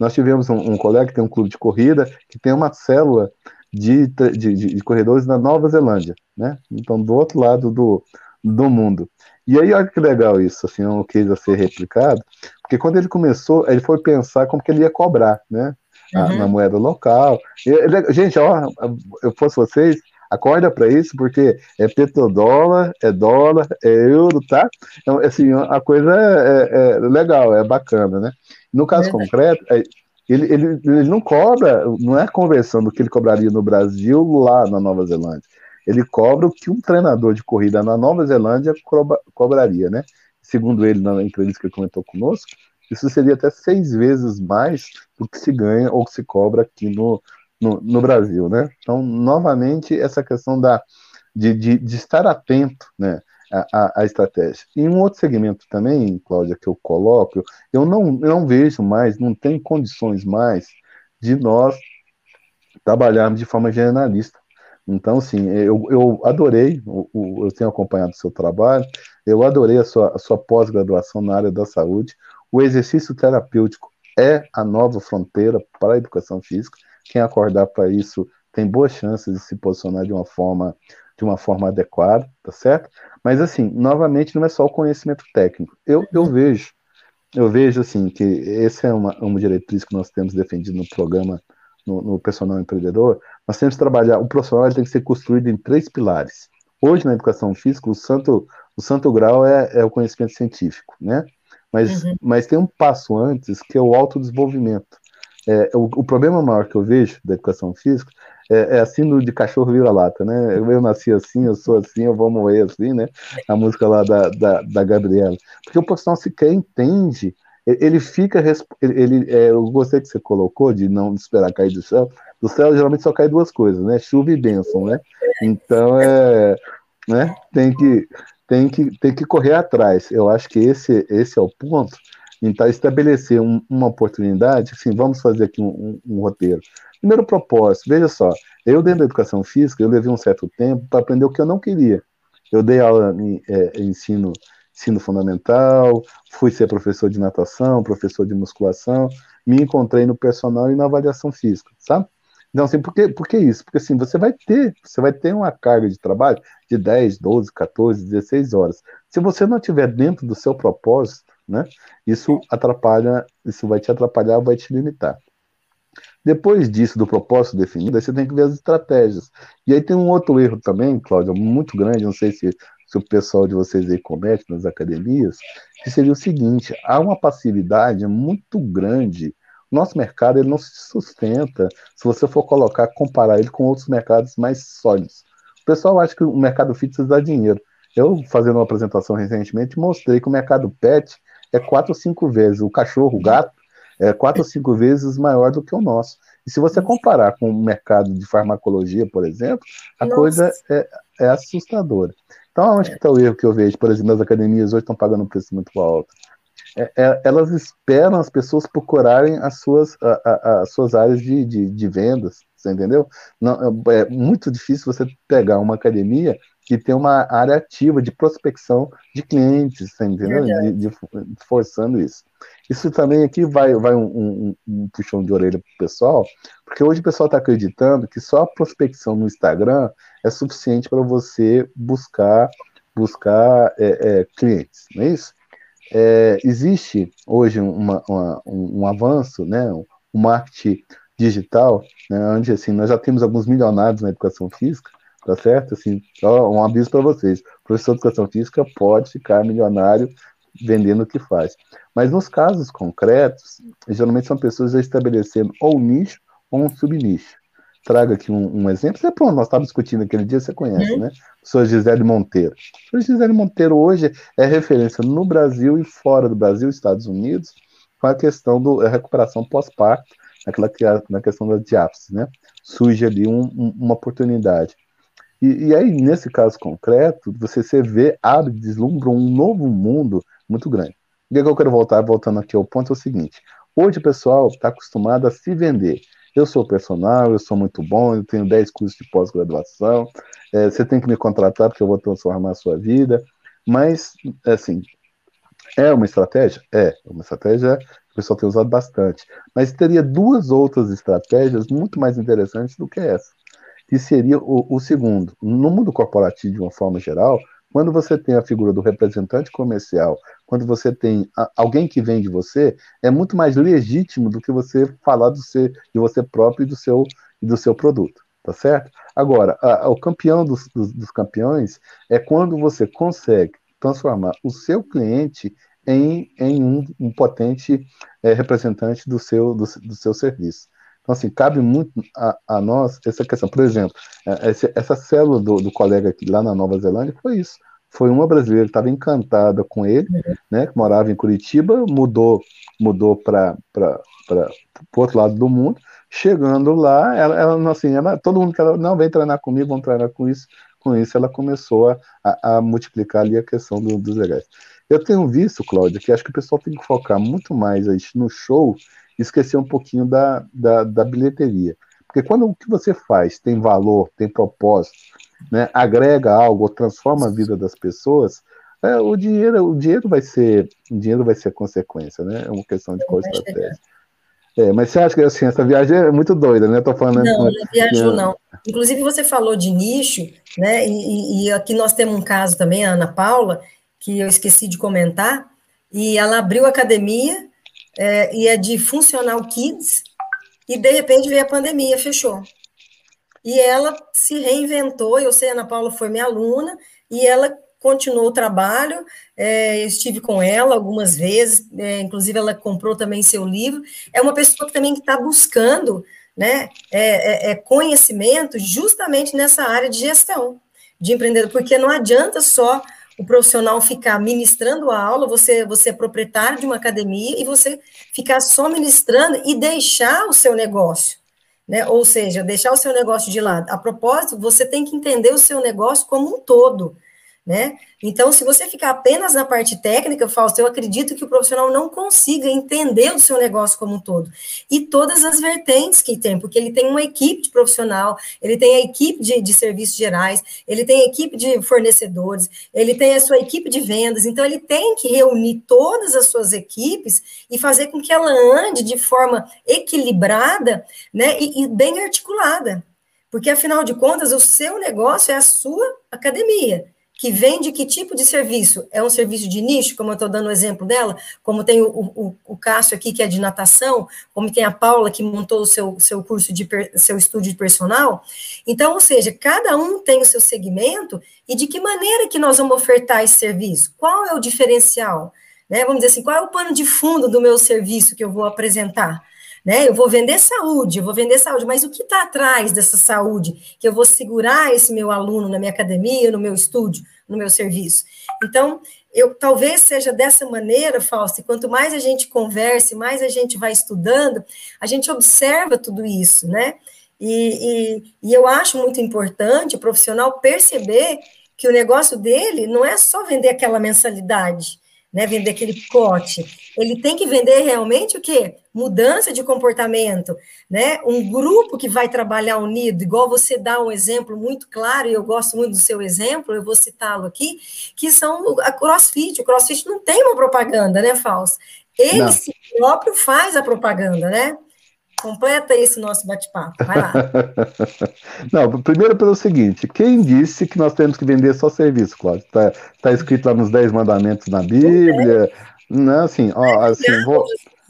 nós tivemos um, um, colega que tem um clube de corrida, que tem uma célula de, de, de, corredores na Nova Zelândia, né? Então, do outro lado do, do mundo. E aí, olha que legal isso, assim, é um case a ser replicado, porque quando ele começou, ele foi pensar como que ele ia cobrar, né? Uhum. Na moeda local. E, gente, ó, eu fosse vocês, acorda para isso, porque é petrodólar, é dólar, é euro, tá? Então, assim, a coisa é, é, é legal, é bacana, né? No caso concreto, é, ele, ele, ele não cobra, não é conversão do que ele cobraria no Brasil lá na Nova Zelândia. Ele cobra o que um treinador de corrida na Nova Zelândia cobra, cobraria, né? Segundo ele, na entrevista que ele comentou conosco, isso seria até seis vezes mais do que se ganha ou que se cobra aqui no, no, no Brasil, né? Então, novamente, essa questão da, de, de, de estar atento, né? A, a, estratégia. E um outro segmento também, Cláudia, que eu coloco, eu não, eu não vejo mais, não tem condições mais de nós trabalharmos de forma generalista. Então, assim, eu, eu adorei, eu, eu tenho acompanhado o seu trabalho, eu adorei a sua, a sua pós-graduação na área da saúde. O exercício terapêutico é a nova fronteira para a educação física. Quem acordar para isso tem boas chances de se posicionar de uma forma de uma forma adequada, tá certo? Mas assim, novamente, não é só o conhecimento técnico. Eu, eu vejo, eu vejo assim que essa é uma, uma diretriz que nós temos defendido no programa no, no personal empreendedor. Nós temos que trabalhar. O profissional tem que ser construído em três pilares. Hoje na educação física, o santo o santo grau é, é o conhecimento científico, né? Mas, uhum. mas tem um passo antes que é o autodesenvolvimento. É, o, o, problema maior que eu vejo da educação física é, é assim de cachorro vira-lata, né? Eu, nasci assim, eu sou assim, eu vou morrer assim, né? A música lá da, da, da Gabriela. Porque o profissional sequer entende, ele fica. Ele, é, gostei que você colocou de não esperar cair do céu. Do céu geralmente só cai duas coisas, né? Chuva e bênção, né? Então é. Né? Tem que. Tem que, tem que correr atrás. Eu acho que esse, esse é o ponto então, estabelecer um, uma oportunidade, assim, vamos fazer aqui um, um, um, roteiro. Primeiro propósito, veja só, eu dentro da educação física, eu levei um certo tempo para aprender o que eu não queria. Eu dei aula em é, ensino, ensino fundamental, fui ser professor de natação, professor de musculação, me encontrei no personal e na avaliação física, sabe? Então, assim, por que, por que isso? Porque assim, você vai ter, você vai ter uma carga de trabalho de 10, 12, 14, 16 horas. Se você não estiver dentro do seu propósito, né? Isso atrapalha, isso vai te atrapalhar, vai te limitar. Depois disso, do propósito definido, aí você tem que ver as estratégias. E aí tem um outro erro também, Cláudia, muito grande, não sei se, se o pessoal de vocês aí comete nas academias, que seria o seguinte, há uma passividade muito grande. Nosso mercado ele não se sustenta se você for colocar, comparar ele com outros mercados mais sólidos. O pessoal acha que o mercado fitness dá dinheiro. Eu, fazendo uma apresentação recentemente, mostrei que o mercado pet é quatro ou cinco vezes. O cachorro, o gato, é quatro ou cinco vezes maior do que o nosso. E se você comparar com o mercado de farmacologia, por exemplo, a Nossa. coisa é, é, assustadora. Então, onde está o erro que eu vejo? Por exemplo, as academias hoje estão pagando um preço muito alto. É, é, elas esperam as pessoas procurarem as suas, a, a, as suas áreas de, de, de vendas, você entendeu? Não, é muito difícil você pegar uma academia que tem uma área ativa de prospecção de clientes, tá entendeu? De, de, forçando isso. Isso também aqui vai, vai um, um, um puxão de orelha para o pessoal, porque hoje o pessoal está acreditando que só a prospecção no Instagram é suficiente para você buscar buscar é, é, clientes, não é isso? É, existe hoje uma, uma, um, um, avanço, né, um marketing digital, né, onde assim, nós já temos alguns milionários na educação física, tá certo? Assim, um aviso para vocês: o professor de educação física pode ficar milionário vendendo o que faz. Mas nos casos concretos, geralmente são pessoas já estabelecendo ou um nicho ou um subnicho. Traga aqui um, um exemplo. É pronto, nós estávamos discutindo aquele dia, você conhece, uhum. né? Professor Gisele Monteiro. Professor Gisele Monteiro hoje é referência no Brasil e fora do Brasil, Estados Unidos, com a questão da recuperação pós-parto naquela na questão da diápse, né? Surge ali um, um, uma oportunidade. E, e, aí, nesse caso concreto, você, você vê, abre, deslumbra um novo mundo muito grande. O que, é que eu quero voltar, voltando aqui ao ponto, é o seguinte. Hoje o pessoal está acostumado a se vender. Eu sou personal, eu sou muito bom, eu tenho 10 cursos de pós-graduação, é, você tem que me contratar porque eu vou transformar a sua vida. Mas, assim, é uma estratégia? É, uma estratégia que o pessoal tem usado bastante. Mas teria duas outras estratégias muito mais interessantes do que essa, que seria o, o segundo. No mundo corporativo, de uma forma geral, quando você tem a figura do representante comercial, quando você tem alguém que vende você, é muito mais legítimo do que você falar do seu, de você próprio e do seu, do seu produto, tá certo? Agora, a, o campeão dos, dos, dos campeões é quando você consegue transformar o seu cliente em, em um, um potente é, representante do seu, do, do seu serviço. Então, assim, cabe muito a, a nós essa questão. Por exemplo, é, essa, essa célula do, do colega aqui lá na Nova Zelândia foi isso. Foi uma brasileira que estava encantada com ele, uhum. né, que morava em Curitiba, mudou mudou para o outro lado do mundo. Chegando lá, ela, ela assim, ela, todo mundo que ela não vem treinar comigo, vão treinar com isso. Com isso, ela começou a, a multiplicar ali a questão do, dos legais. Eu tenho visto, Cláudia, que acho que o pessoal tem que focar muito mais no show esquecer um pouquinho da, da, da bilheteria. Porque quando o que você faz tem valor, tem propósito, né, agrega algo, transforma a vida das pessoas, é, o dinheiro, o dinheiro vai ser, o dinheiro vai ser consequência, né? É uma questão de qual estratégia. É, mas você acha que assim, essa viagem é muito doida, né? Tô falando. Não, não viajou, não. Inclusive, você falou de nicho, né? E, e, aqui nós temos um caso também, a Ana Paula, que eu esqueci de comentar, e ela abriu academia é, e é de Funcional Kids, e de repente veio a pandemia, fechou. E ela se reinventou, eu sei, a Ana Paula foi minha aluna, e ela continuou o trabalho, é, estive com ela algumas vezes, é, inclusive ela comprou também seu livro, é uma pessoa que também está buscando né, é, é, é, conhecimento justamente nessa área de gestão, de empreendedor, porque não adianta só o profissional ficar ministrando a aula, você, você é proprietário de uma academia e você ficar só ministrando e deixar o seu negócio, né? Ou seja, deixar o seu negócio de lado. A propósito, você tem que entender o seu negócio como um todo né? Então, se você ficar apenas na parte técnica, Fausto, eu acredito que o profissional não consiga entender o seu negócio como um todo. E todas as vertentes que tem, porque ele tem uma equipe de profissional, ele tem a equipe de, de serviços gerais, ele tem a equipe de fornecedores, ele tem a sua equipe de vendas, então ele tem que reunir todas as suas equipes e fazer com que ela ande de forma equilibrada, né, e, e bem articulada. Porque, afinal de contas, o seu negócio é a sua academia que vende que tipo de serviço? É um serviço de nicho, como eu estou dando o exemplo dela, como tem o, o, o Cássio aqui, que é de natação, como tem a Paula, que montou o seu, seu curso de seu estúdio de personal. Então, ou seja, cada um tem o seu segmento e de que maneira que nós vamos ofertar esse serviço? Qual é o diferencial? Né? Vamos dizer assim, qual é o pano de fundo do meu serviço que eu vou apresentar? Né? Eu vou vender saúde, eu vou vender saúde, mas o que está atrás dessa saúde? Que eu vou segurar esse meu aluno na minha academia, no meu estúdio, no meu serviço. Então, eu talvez seja dessa maneira, Fausto, quanto mais a gente converse, mais a gente vai estudando, a gente observa tudo isso, né? E, e, e eu acho muito importante o profissional perceber que o negócio dele não é só vender aquela mensalidade, né, vender aquele pote. Ele tem que vender realmente o quê? Mudança de comportamento, né? Um grupo que vai trabalhar unido, igual você dá um exemplo muito claro, e eu gosto muito do seu exemplo, eu vou citá-lo aqui, que são a CrossFit. O CrossFit não tem uma propaganda, né, Fausto? Ele não. si próprio faz a propaganda, né? Completa esse nosso bate-papo. Vai lá. Não, primeiro pelo seguinte: quem disse que nós temos que vender só serviço, Cláudio? Está tá escrito lá nos Dez Mandamentos na Bíblia. É. Não, assim, ó, assim, vou.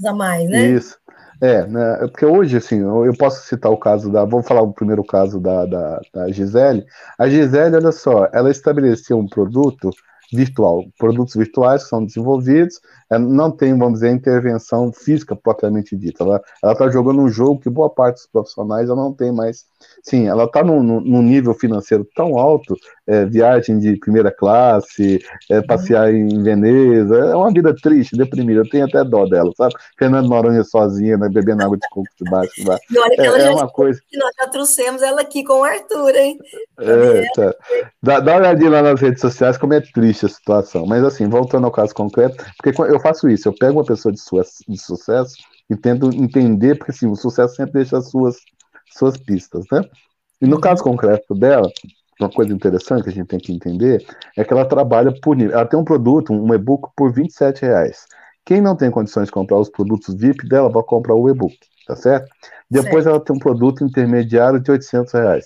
A mais, né? Isso. É, né, porque hoje, assim, eu posso citar o caso da. Vou falar o primeiro caso da, da, da Gisele. A Gisele, olha só, ela estabeleceu um produto virtual, produtos virtuais que são desenvolvidos, é, não tem, vamos dizer, intervenção física propriamente dita. Ela está jogando um jogo que boa parte dos profissionais ela não tem mais. Sim, ela está num, num nível financeiro tão alto é, viagem de primeira classe, é, uhum. passear em Veneza. É uma vida triste, deprimida. Eu tenho até dó dela, sabe? Fernando Noronha sozinha, né, bebendo água de coco debaixo. Lá. E olha que é, ela é já uma coisa... nós já trouxemos ela aqui com o Arthur, hein? É, tá. dá, dá uma olhadinha lá nas redes sociais como é triste a situação. Mas assim, voltando ao caso concreto, porque eu faço isso, eu pego uma pessoa de, sua, de sucesso e tento entender, porque assim, o sucesso sempre deixa as suas, suas pistas, né? E no caso concreto dela, uma coisa interessante que a gente tem que entender é que ela trabalha por nível. Ela tem um produto, um e-book por 27 reais. Quem não tem condições de comprar os produtos VIP dela vai comprar o e-book, tá certo? Depois certo. ela tem um produto intermediário de 800 reais.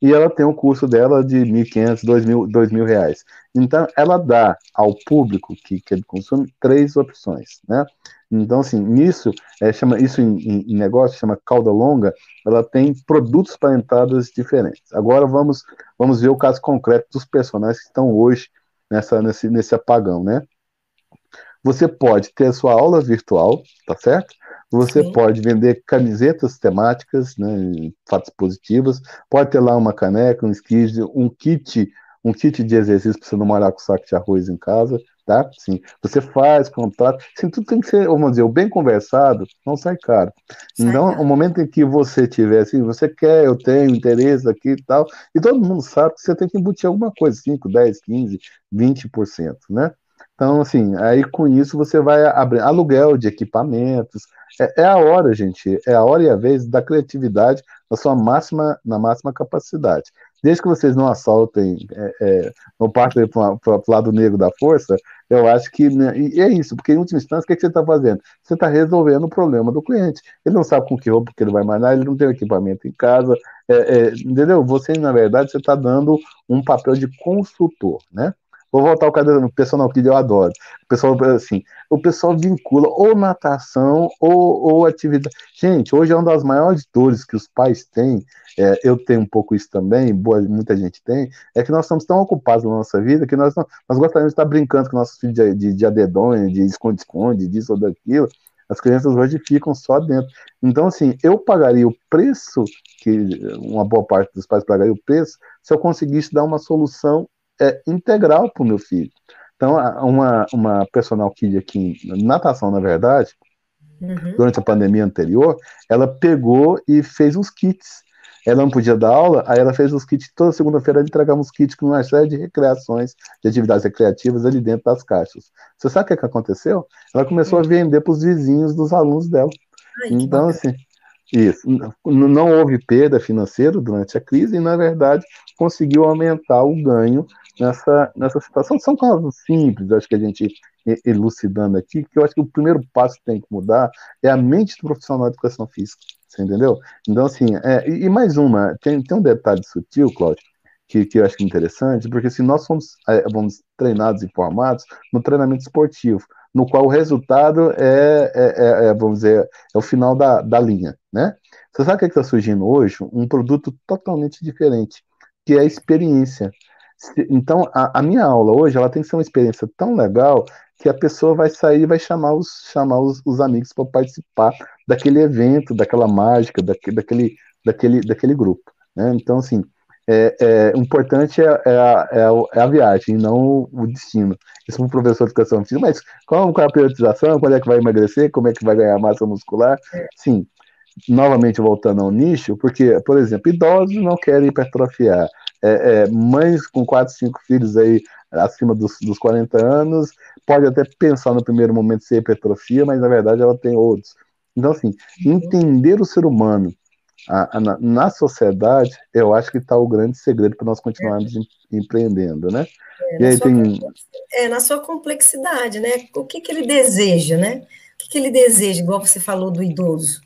E ela tem um curso dela de 1.500, 2.000, 2.000 reais. Então, ela dá ao público que, que ele consome três opções, né? Então, assim, nisso, é, chama, isso em, em, negócio chama cauda longa, ela tem produtos para entradas diferentes. Agora vamos, vamos ver o caso concreto dos personagens que estão hoje nessa, nesse, nesse apagão, né? Você pode ter a sua aula virtual, tá certo? Você Sim. pode vender camisetas temáticas, né, fatos positivos, pode ter lá uma caneca, um skid, um kit, um kit de exercício para você não morar com saco de arroz em casa, tá? Sim, você faz, contrato, sim, tudo tem que ser, vamos dizer, o bem conversado não sai caro. Sai então, caro. o momento em que você tiver assim, você quer, eu tenho interesse aqui e tal, e todo mundo sabe que você tem que embutir alguma coisa, 5, 10, 15, 20%, né? Então, assim, aí com isso você vai abrir aluguel de equipamentos. É, é, a hora, gente, é a hora e a vez da criatividade na sua máxima, na máxima capacidade. Desde que vocês não assaltem, é, é, não para o lado negro da força, eu acho que. Né, e é isso, porque em última instância, o que, é que você está fazendo? Você está resolvendo o problema do cliente. Ele não sabe com que roupa que ele vai mandar, ele não tem equipamento em casa, é, é, entendeu? Você, na verdade, você está dando um papel de consultor, né? Vou voltar ao cadeira no personal que eu adoro. O pessoal, assim, o pessoal vincula ou natação ou, ou atividade. Gente, hoje é uma das maiores dores que os pais têm. É, eu tenho um pouco isso também, boa, muita gente tem, é que nós estamos tão ocupados na nossa vida que nós, não, nós gostaríamos de estar brincando com nossos filhos de, de, de adedonha, de esconde-esconde, disso ou daquilo. As crianças hoje ficam só dentro. Então, assim, eu pagaria o preço, que uma boa parte dos pais pagaria o preço, se eu conseguisse dar uma solução é, integral para o meu filho. Então, uma, uma personal kid aqui, natação, na verdade, uhum. durante a pandemia anterior, ela pegou e fez uns kits. Ela não podia dar aula, aí ela fez os kits. Toda segunda-feira ela entregava uns kits com uma série de recreações, de atividades recreativas ali dentro das caixas. Você sabe o que, que aconteceu? Ela começou a uhum. vender para os vizinhos dos alunos dela. Ai, então, assim, isso. Não houve perda financeira durante a crise e, na verdade, conseguiu aumentar o ganho nessa, nessa situação. São casos simples, acho que a gente elucidando aqui, que eu acho que o primeiro passo que tem que mudar é a mente do profissional de educação física, você entendeu? Então, assim, é, e, mais uma, tem, tem um detalhe sutil, Cláudio, que, que eu acho interessante, porque se assim, nós somos, é, vamos treinados e formados no treinamento esportivo, no qual o resultado é, é, é, é vamos dizer, é o final da, da linha, né? Você sabe o que é está surgindo hoje? Um produto totalmente diferente, que é a experiência. Então, a, a, minha aula hoje, ela tem que ser uma experiência tão legal que a pessoa vai sair e vai chamar os, chamar os, os amigos para participar daquele evento, daquela mágica, daquele, daquele, daquele, daquele grupo. Né? Então, assim, é, é, o importante é, é, a, é, é, a, viagem, não o destino. Isso para o professor de educação física, mas qual, qual é a priorização? Quando é que vai emagrecer? Como é que vai ganhar massa muscular? Sim, novamente voltando ao nicho, porque, por exemplo, idosos não querem hipertrofiar, é, é, mães com quatro, cinco filhos aí acima dos, dos 40 anos, pode até pensar no primeiro momento ser hipertrofia, mas na verdade ela tem outros. Então, assim, entender o ser humano a, a, na, na, sociedade, eu acho que está o grande segredo para nós continuarmos é. empreendendo, né? É, e aí tem... é, na sua complexidade, né? O que, que ele deseja, né? O que, que ele deseja, igual você falou do idoso,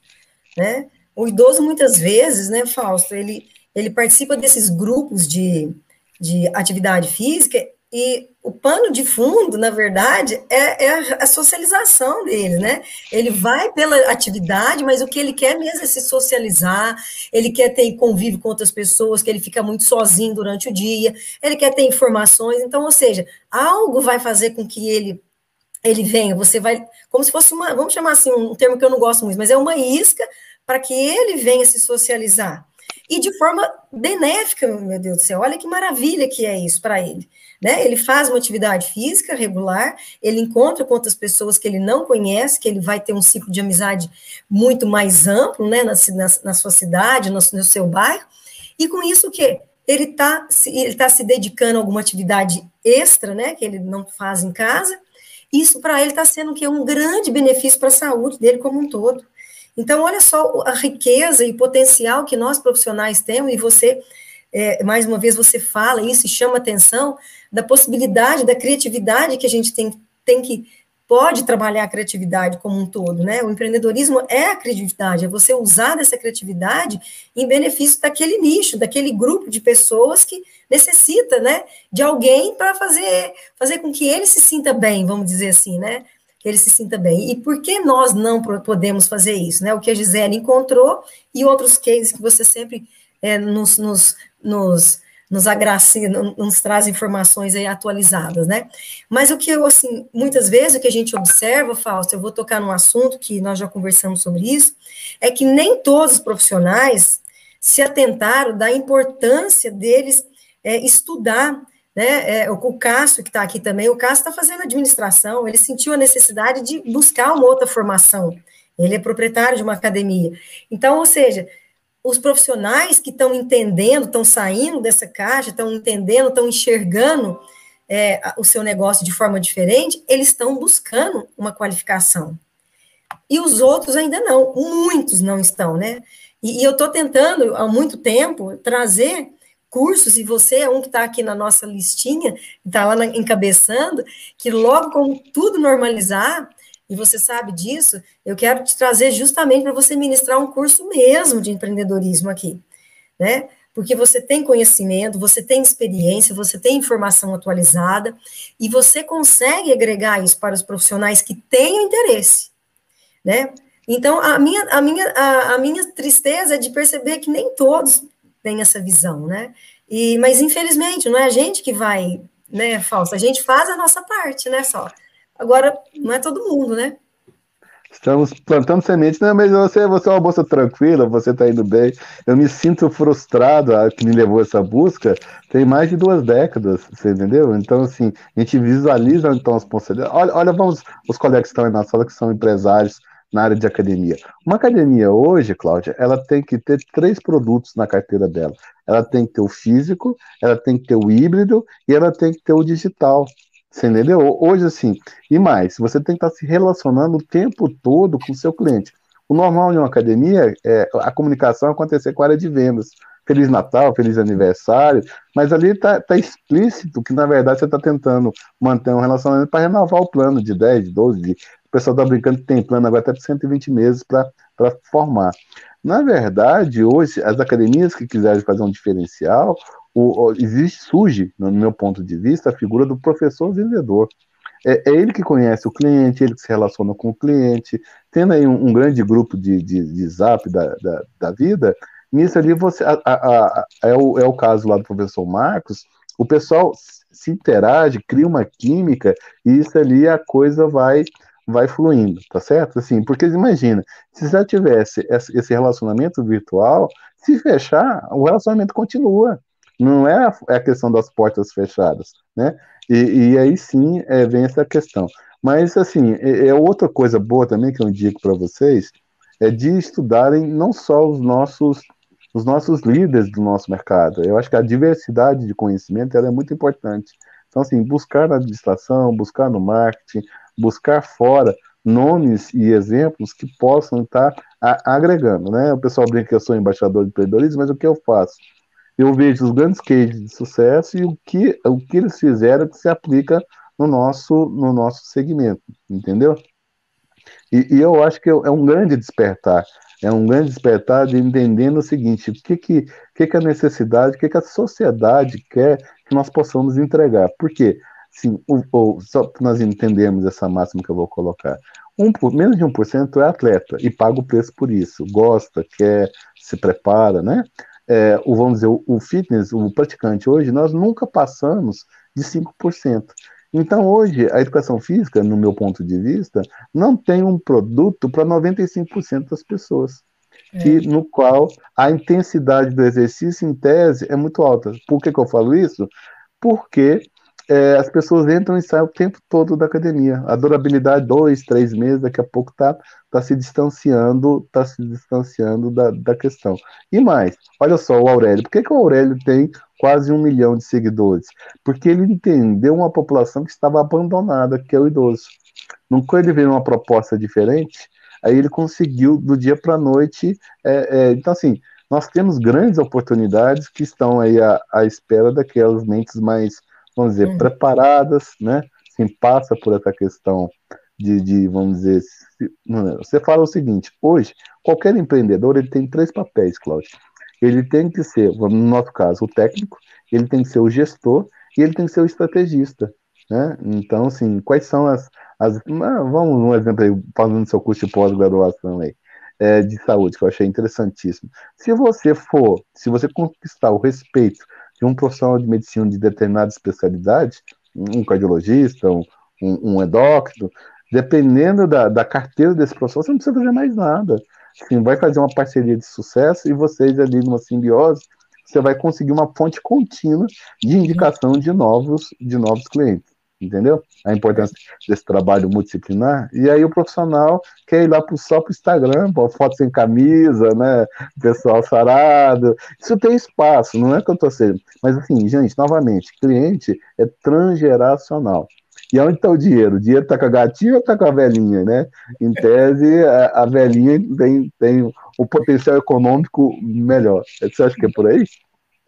né? O idoso, muitas vezes, né, Fausto, ele, ele participa desses grupos de, de atividade física e o pano de fundo, na verdade, é, é, a socialização dele, né? Ele vai pela atividade, mas o que ele quer mesmo é se socializar, ele quer ter convívio com outras pessoas, que ele fica muito sozinho durante o dia, ele quer ter informações, então, ou seja, algo vai fazer com que ele ele venha, você vai, como se fosse uma, vamos chamar assim, um termo que eu não gosto muito, mas é uma isca para que ele venha se socializar. E de forma benéfica, meu Deus do céu. Olha que maravilha que é isso para ele. Né? Ele faz uma atividade física regular, ele encontra com outras pessoas que ele não conhece, que ele vai ter um ciclo de amizade muito mais amplo né? na, na, na sua cidade, no, no seu bairro, e com isso o quê? Ele está ele tá se dedicando a alguma atividade extra, né, que ele não faz em casa, isso para ele está sendo que um grande benefício para a saúde dele como um todo. Então, olha só a riqueza e potencial que nós profissionais temos, e você, é, mais uma vez, você fala isso e chama atenção da possibilidade, da criatividade que a gente tem, tem que pode trabalhar a criatividade como um todo, né? O empreendedorismo é a criatividade, é você usar essa criatividade em benefício daquele nicho, daquele grupo de pessoas que necessita, né, de alguém para fazer fazer com que ele se sinta bem, vamos dizer assim, né? Que ele se sinta bem. E por que nós não podemos fazer isso, né? O que a Gisele encontrou e outros cases que você sempre é, nos, nos, nos nos agracia, nos traz informações aí atualizadas, né? Mas o que eu, assim, muitas vezes o que a gente observa, Fausto, eu vou tocar num assunto que nós já conversamos sobre isso, é que nem todos os profissionais se atentaram da importância deles é, estudar né, é, o Cássio, que está aqui também, o Cássio está fazendo administração, ele sentiu a necessidade de buscar uma outra formação. Ele é proprietário de uma academia. Então, ou seja, os profissionais que estão entendendo, estão saindo dessa caixa, estão entendendo, estão enxergando é, o seu negócio de forma diferente, eles estão buscando uma qualificação. E os outros ainda não, muitos não estão, né? E, e eu estou tentando há muito tempo trazer cursos, e você é um que está aqui na nossa listinha, está lá na, encabeçando, que logo com tudo normalizar, e você sabe disso, eu quero te trazer justamente para você ministrar um curso mesmo de empreendedorismo aqui, né? Porque você tem conhecimento, você tem experiência, você tem informação atualizada e você consegue agregar isso para os profissionais que têm interesse, né? Então, a minha, a minha, a, a minha tristeza é de perceber que nem todos têm essa visão, né? E, mas, infelizmente, não é a gente que vai, né, Falsa? A gente faz a nossa parte, né, só. Agora, não é todo mundo, né? Estamos plantando sementes, né? Mas você, você é uma moça tranquila, você está indo bem. Eu me sinto frustrado a que me levou essa busca. Tem mais de duas décadas, você entendeu? Então, assim, a gente visualiza então as possibilidades. Olha, olha vamos, os colegas que estão aí na sala que são empresários na área de academia. Uma academia hoje, Cláudia, ela tem que ter três produtos na carteira dela. Ela tem que ter o físico, ela tem que ter o híbrido e ela tem que ter o digital. Você entendeu? Hoje, assim, e mais, você tem que estar se relacionando o tempo todo com o seu cliente. O normal em uma academia é a comunicação acontecer com a área de vendas. Feliz Natal, feliz aniversário, mas ali está tá explícito que, na verdade, você está tentando manter um relacionamento para renovar o plano de 10, de 12, de... pessoal está brincando que tem plano agora até de 120 meses para formar. Na verdade, hoje, as academias que quiserem fazer um diferencial, o, o, existe, surge, no meu ponto de vista, a figura do professor vendedor. É, é, ele que conhece o cliente, ele que se relaciona com o cliente, tendo aí um, um grande grupo de, de, de zap da, da, da, vida, nisso ali você a, a, a, é, o, é o caso lá do professor Marcos, o pessoal se interage, cria uma química, e isso ali a coisa vai vai fluindo, tá certo? Assim, porque imagina, se já tivesse esse relacionamento virtual, se fechar, o relacionamento continua não é a, é a questão das portas fechadas, né? E, e aí sim é, vem essa questão. Mas, assim, é, é outra coisa boa também que eu indico para vocês, é de estudarem não só os nossos os nossos líderes do nosso mercado. Eu acho que a diversidade de conhecimento é muito importante. Então, assim, buscar na administração, buscar no marketing, buscar fora nomes e exemplos que possam estar agregando, né? O pessoal brinca que eu sou embaixador de empreendedorismo, mas o que eu faço? eu vejo os grandes cases de sucesso e o que, o que eles fizeram que se aplica no nosso, no nosso segmento, entendeu? E, e eu acho que é um grande despertar, é um grande despertar de entendendo o seguinte, o que que, que, que a necessidade, o que que a sociedade quer que nós possamos entregar, por quê? Sim, o, o, só para nós entendermos essa máxima que eu vou colocar, um, menos de 1% é atleta e paga o preço por isso, gosta, quer, se prepara, né? é, o, vamos dizer, o, o fitness, o praticante hoje, nós nunca passamos de 5%. Então, hoje, a educação física, no meu ponto de vista, não tem um produto para 95% das pessoas. é. e no qual a intensidade do exercício, em tese, é muito alta. Por que, que eu falo isso? Porque é, as pessoas entram e saem o tempo todo da academia. A durabilidade, dois, três meses, daqui a pouco tá, tá se distanciando, tá se distanciando da, da questão. E mais, olha só o Aurélio. Por que, que o Aurélio tem quase um milhão de seguidores? Porque ele entendeu uma população que estava abandonada, que é o idoso. Quando ele veio uma proposta diferente, aí ele conseguiu do dia para a noite. É, é, então, assim, nós temos grandes oportunidades que estão aí à, à espera daquelas mentes mais vamos dizer, uhum. preparadas, né? Sim, passa por essa questão de, de, vamos dizer, você fala o seguinte, hoje, qualquer empreendedor, ele tem três papéis, Cláudio. Ele tem que ser, no nosso caso, o técnico, ele tem que ser o gestor e ele tem que ser o estrategista, né? Então, assim, quais são as, as ah, vamos um exemplo aí, falando do seu curso de pós-graduação aí, é, de saúde, que eu achei interessantíssimo. Se você for, se você conquistar o respeito um profissional de medicina de determinada especialidade, um cardiologista, um, um, um endócrino, dependendo da, da carteira desse profissional, você não precisa fazer mais nada. Assim, vai fazer uma parceria de sucesso e vocês ali numa simbiose, você vai conseguir uma fonte contínua de indicação de novos, de novos clientes entendeu? A importância desse trabalho multidisciplinar. E aí o profissional quer ir lá pro, só para o Instagram, pô, foto sem camisa, né? Pessoal sarado. Isso tem espaço, não é que eu estou sendo. Mas assim, gente, novamente, cliente é transgeracional. E onde está o dinheiro? O dinheiro está com a gatinha ou está com a velhinha, né? Em tese, a, a velhinha tem, tem o potencial econômico melhor. Você acha que é por aí?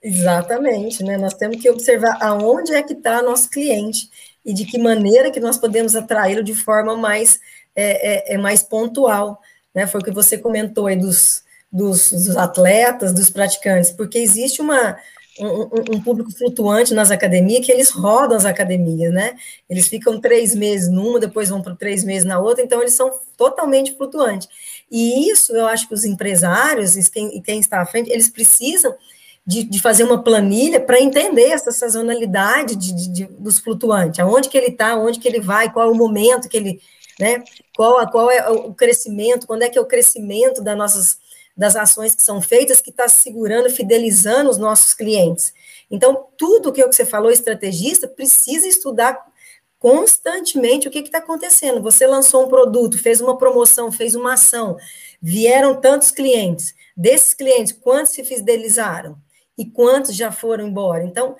Exatamente, né? Nós temos que observar aonde é que está nosso cliente e de que maneira que nós podemos atraí-lo de forma mais, é, é, é, mais pontual, né? Foi o que você comentou aí dos, dos, dos atletas, dos praticantes, porque existe uma, um, um, público flutuante nas academias que eles rodam as academias, né? Eles ficam três meses numa, depois vão para três meses na outra, então eles são totalmente flutuantes. E isso eu acho que os empresários e quem, quem está à frente, eles precisam de, de fazer uma planilha para entender essa sazonalidade de, de, dos flutuantes, aonde que ele está, onde que ele vai, qual é o momento que ele, né, qual, qual é o crescimento, quando é que é o crescimento das nossas, das ações que são feitas, que está segurando, fidelizando os nossos clientes. Então, tudo que você falou, estrategista, precisa estudar constantemente o que está acontecendo. Você lançou um produto, fez uma promoção, fez uma ação, vieram tantos clientes. Desses clientes, quantos se fidelizaram? E quantos já foram embora. Então,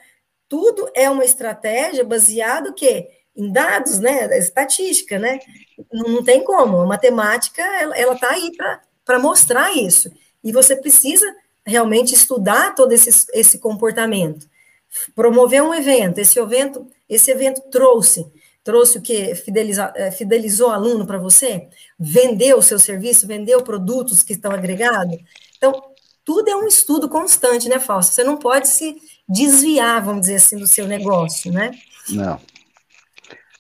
tudo é uma estratégia baseada quê? em dados, né? Estatística, né? Não, não tem como. A matemática, ela está aí para mostrar isso. E você precisa realmente estudar todo esse, esse comportamento. Promover um evento. Esse evento, esse evento trouxe trouxe o que fidelizou, eh, fidelizou aluno para você, vendeu o seu serviço, vendeu produtos que estão agregados. Então, tudo é um estudo constante, né, Fausto? Você não pode se desviar, vamos dizer assim, do seu negócio, né? Não.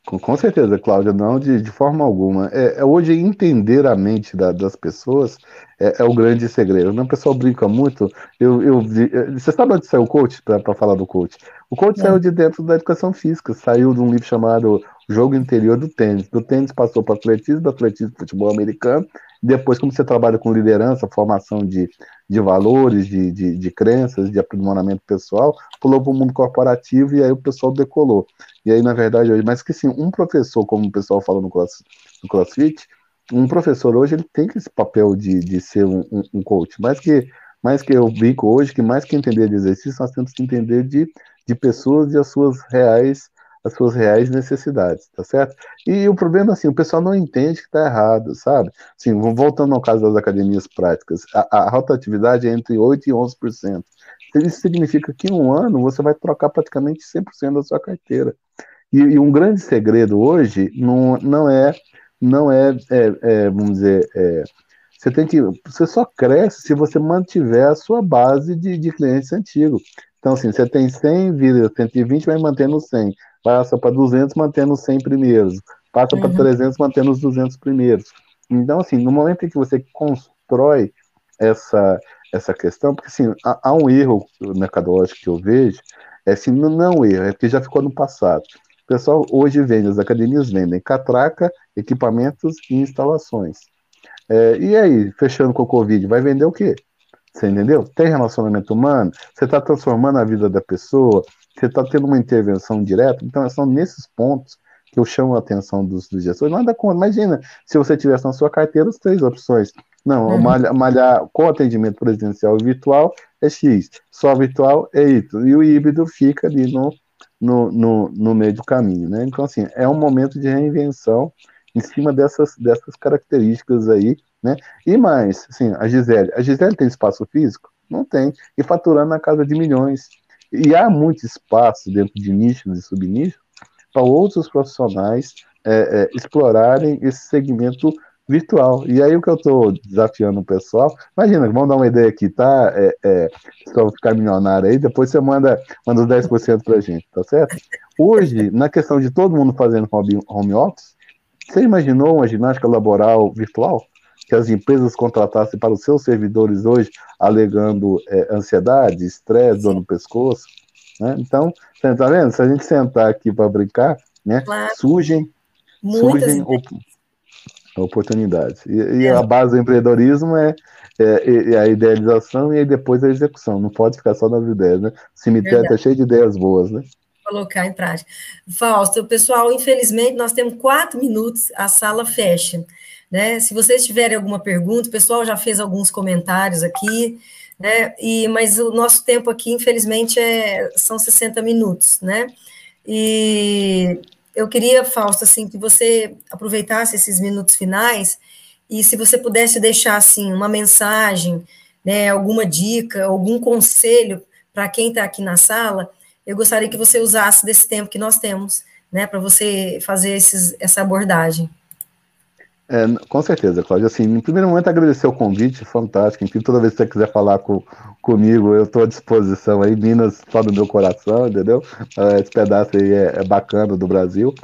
Com, com certeza, Cláudia, não, de, de forma alguma. É, é hoje entender a mente da, das pessoas é, é, o grande segredo. Né? O pessoal brinca muito. Eu, eu, você sabe onde saiu o coach, para falar do coach? O coach saiu de dentro da educação física, saiu de um livro chamado Jogo Interior do Tênis. Do tênis passou para atletismo, do atletismo futebol americano, depois, como você trabalha com liderança, formação de, de valores, de, de, de crenças, de aprimoramento pessoal, pulou para o mundo corporativo e aí o pessoal decolou. E aí, na verdade, hoje, mas que sim, um professor, como o pessoal fala no, cross, no CrossFit, um professor hoje ele tem esse papel de, de ser um, um, um coach, mais que mais que eu brinco hoje, que mais que entender de exercício, nós temos que entender de, de pessoas e as suas reais as suas reais necessidades, tá certo? E o problema, assim, o pessoal não entende que tá errado, sabe? Assim, voltando ao caso das academias práticas, a, a rotatividade é entre 8% e 11%. Isso significa que em um ano você vai trocar praticamente 100% da sua carteira. E, e, um grande segredo hoje não, não é, não é, é, é vamos dizer, é, você tem que, você só cresce se você mantiver a sua base de, de clientes antigos. Então, assim, você tem 100, vira 120, vai mantendo 100 passa para 200 mantendo os 100 primeiros, passa uhum. para 300 mantendo os 200 primeiros. Então, assim, no momento em que você constrói essa, essa questão, porque assim, há, há um erro mercadológico que eu vejo, é assim, não, não é erro, é porque já ficou no passado. O pessoal hoje vende, as academias vendem catraca, equipamentos e instalações. É, e aí, fechando com o Covid, vai vender o quê? Você entendeu? Tem relacionamento humano, você está transformando a vida da pessoa, você está tendo uma intervenção direta. Então, são nesses pontos que eu chamo a atenção dos, dos gestores. Nada contra. Imagina se você tivesse na sua carteira as três opções. Não, uhum. malhar, malhar, com atendimento presencial e virtual é X, só virtual é Y. E o híbrido fica ali no, no, no, no meio do caminho. Né? Então, assim, é um momento de reinvenção em cima dessas, dessas características aí, né? E mais, assim, a Gisele, a Gisele tem espaço físico? Não tem, e faturando na casa de milhões. E há muito espaço dentro de nichos e subnichos para outros profissionais é, é, explorarem esse segmento virtual. E aí o que eu estou desafiando o pessoal, imagina, vamos dar uma ideia aqui, tá? É, é, só ficar milionário aí, depois você manda, manda os 10% para a gente, tá certo? Hoje, na questão de todo mundo fazendo home office, você imaginou uma ginástica laboral virtual? Que as empresas contratassem para os seus servidores hoje, alegando é, ansiedade, estresse, dor no pescoço? Né? Então, você está vendo? Se a gente sentar aqui para brincar, né, claro. surgem, surgem op oportunidades. E, e é. a base do empreendedorismo é, é, é, a idealização e depois a execução. Não pode ficar só nas ideias, né? O cemitério está cheio de ideias boas, né? colocar em prática. Fausto, pessoal, infelizmente nós temos quatro minutos, a sala fecha. Né? Se vocês tiverem alguma pergunta, o pessoal já fez alguns comentários aqui, né? E, mas o nosso tempo aqui, infelizmente, é, são 60 minutos, né? E eu queria, Fausto, assim, que você aproveitasse esses minutos finais e se você pudesse deixar, assim, uma mensagem, né, alguma dica, algum conselho para quem está aqui na sala, eu gostaria que você usasse desse tempo que nós temos, né, para você fazer esses, essa abordagem. É, com certeza, Cláudia. Assim, em primeiro momento, agradecer o convite, fantástico. Enfim, toda vez que você quiser falar com, comigo, eu estou à disposição aí. Minas só do meu coração, entendeu? É, esse pedaço aí é, é bacana do Brasil.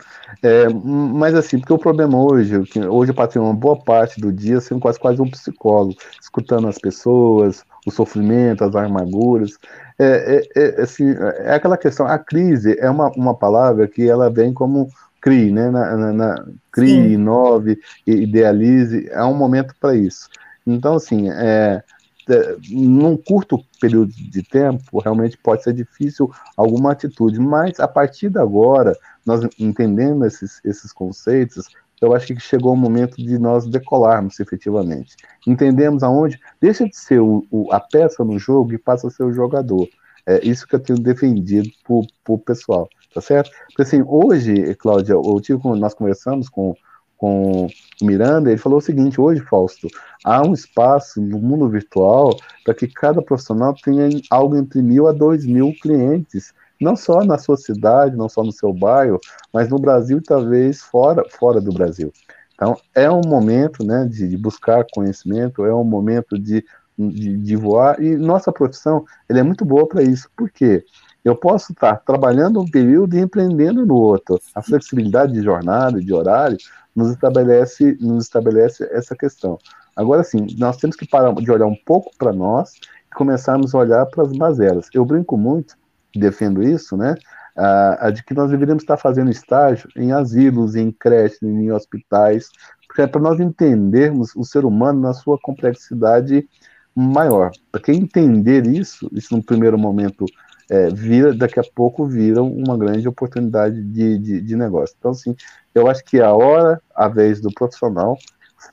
É, mas assim, porque o problema hoje, hoje eu passei uma boa parte do dia sendo quase quase um psicólogo, escutando as pessoas, o sofrimento, as amarguras. É, é, é, assim, é aquela questão, a crise é uma, uma palavra que ela vem como crie, né? Na, na, na crie, Sim. inove, idealize, é um momento para isso. Então, assim, é, é, num curto período de tempo, realmente pode ser difícil alguma atitude, mas a partir de agora, nós entendendo esses, esses conceitos, eu acho que chegou o momento de nós decolarmos efetivamente. Entendemos aonde deixa de ser o, o, a peça no jogo e passa a ser o jogador. É isso que eu tenho defendido para o pessoal, tá certo? Porque assim, hoje, Cláudia, eu tive, nós conversamos com, com o Miranda, ele falou o seguinte, hoje, Fausto, há um espaço no mundo virtual para que cada profissional tenha algo entre mil a dois mil clientes não só na sua cidade, não só no seu bairro, mas no Brasil e talvez fora, fora do Brasil. Então, é um momento né, de, de buscar conhecimento, é um momento de, de, de, voar, e nossa profissão é muito boa para isso. Por quê? Eu posso estar trabalhando um período e empreendendo no outro. A flexibilidade de jornada, de horário, nos estabelece, nos estabelece essa questão. Agora sim, nós temos que parar de olhar um pouco para nós e começarmos a olhar para as mazelas. Eu brinco muito defendo isso, né? A, a de que nós deveríamos estar fazendo estágio em asilos, em creches, em hospitais, porque é para nós entendermos o ser humano na sua complexidade maior. Para quem entender isso, isso no primeiro momento é, vira, daqui a pouco vira uma grande oportunidade de, de, de, negócio. Então, assim, eu acho que a hora, a vez do profissional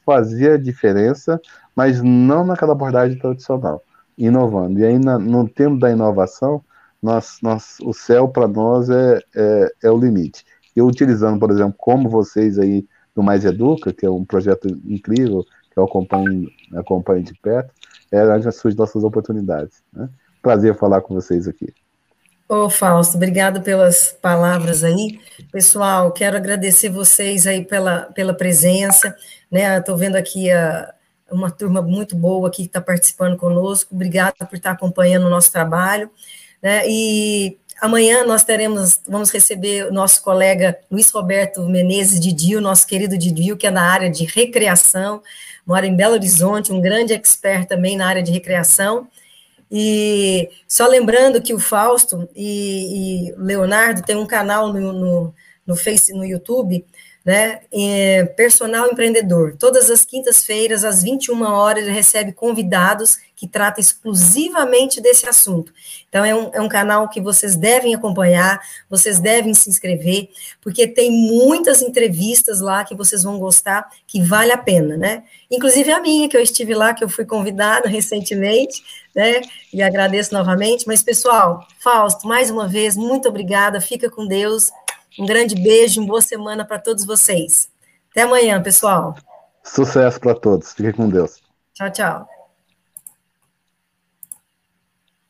fazia a diferença, mas não naquela abordagem tradicional, inovando. E aí, na, no tempo da inovação, nós, nós, o céu para nós é, é, é, o limite. Eu utilizando, por exemplo, como vocês aí do Mais Educa, que é um projeto incrível, que eu acompanho, acompanho de perto, é onde surgem nossas oportunidades. Né? Prazer falar com vocês aqui. Ô, Fausto, obrigado pelas palavras aí. Pessoal, quero agradecer vocês aí pela, pela presença, né? Estou vendo aqui a, uma turma muito boa aqui que está participando conosco. Obrigada por estar acompanhando o nosso trabalho. Né? E amanhã nós teremos, vamos receber o nosso colega Luiz Roberto Menezes Didio, nosso querido Didio, que é na área de recreação, mora em Belo Horizonte, um grande expert também na área de recreação. E só lembrando que o Fausto e, e Leonardo tem um canal no, no, no Face, no YouTube, né? É, personal empreendedor. Todas as quintas-feiras, às 21 horas, ele recebe convidados que tratam exclusivamente desse assunto. Então, é um, é um canal que vocês devem acompanhar, vocês devem se inscrever, porque tem muitas entrevistas lá que vocês vão gostar, que vale a pena, né? Inclusive a minha, que eu estive lá, que eu fui convidada recentemente, né? E agradeço novamente. Mas, pessoal, Fausto, mais uma vez, muito obrigada, fica com Deus. Um grande beijo, uma boa semana para todos vocês. Até amanhã, pessoal. Sucesso para todos. Fiquem com Deus. Tchau, tchau.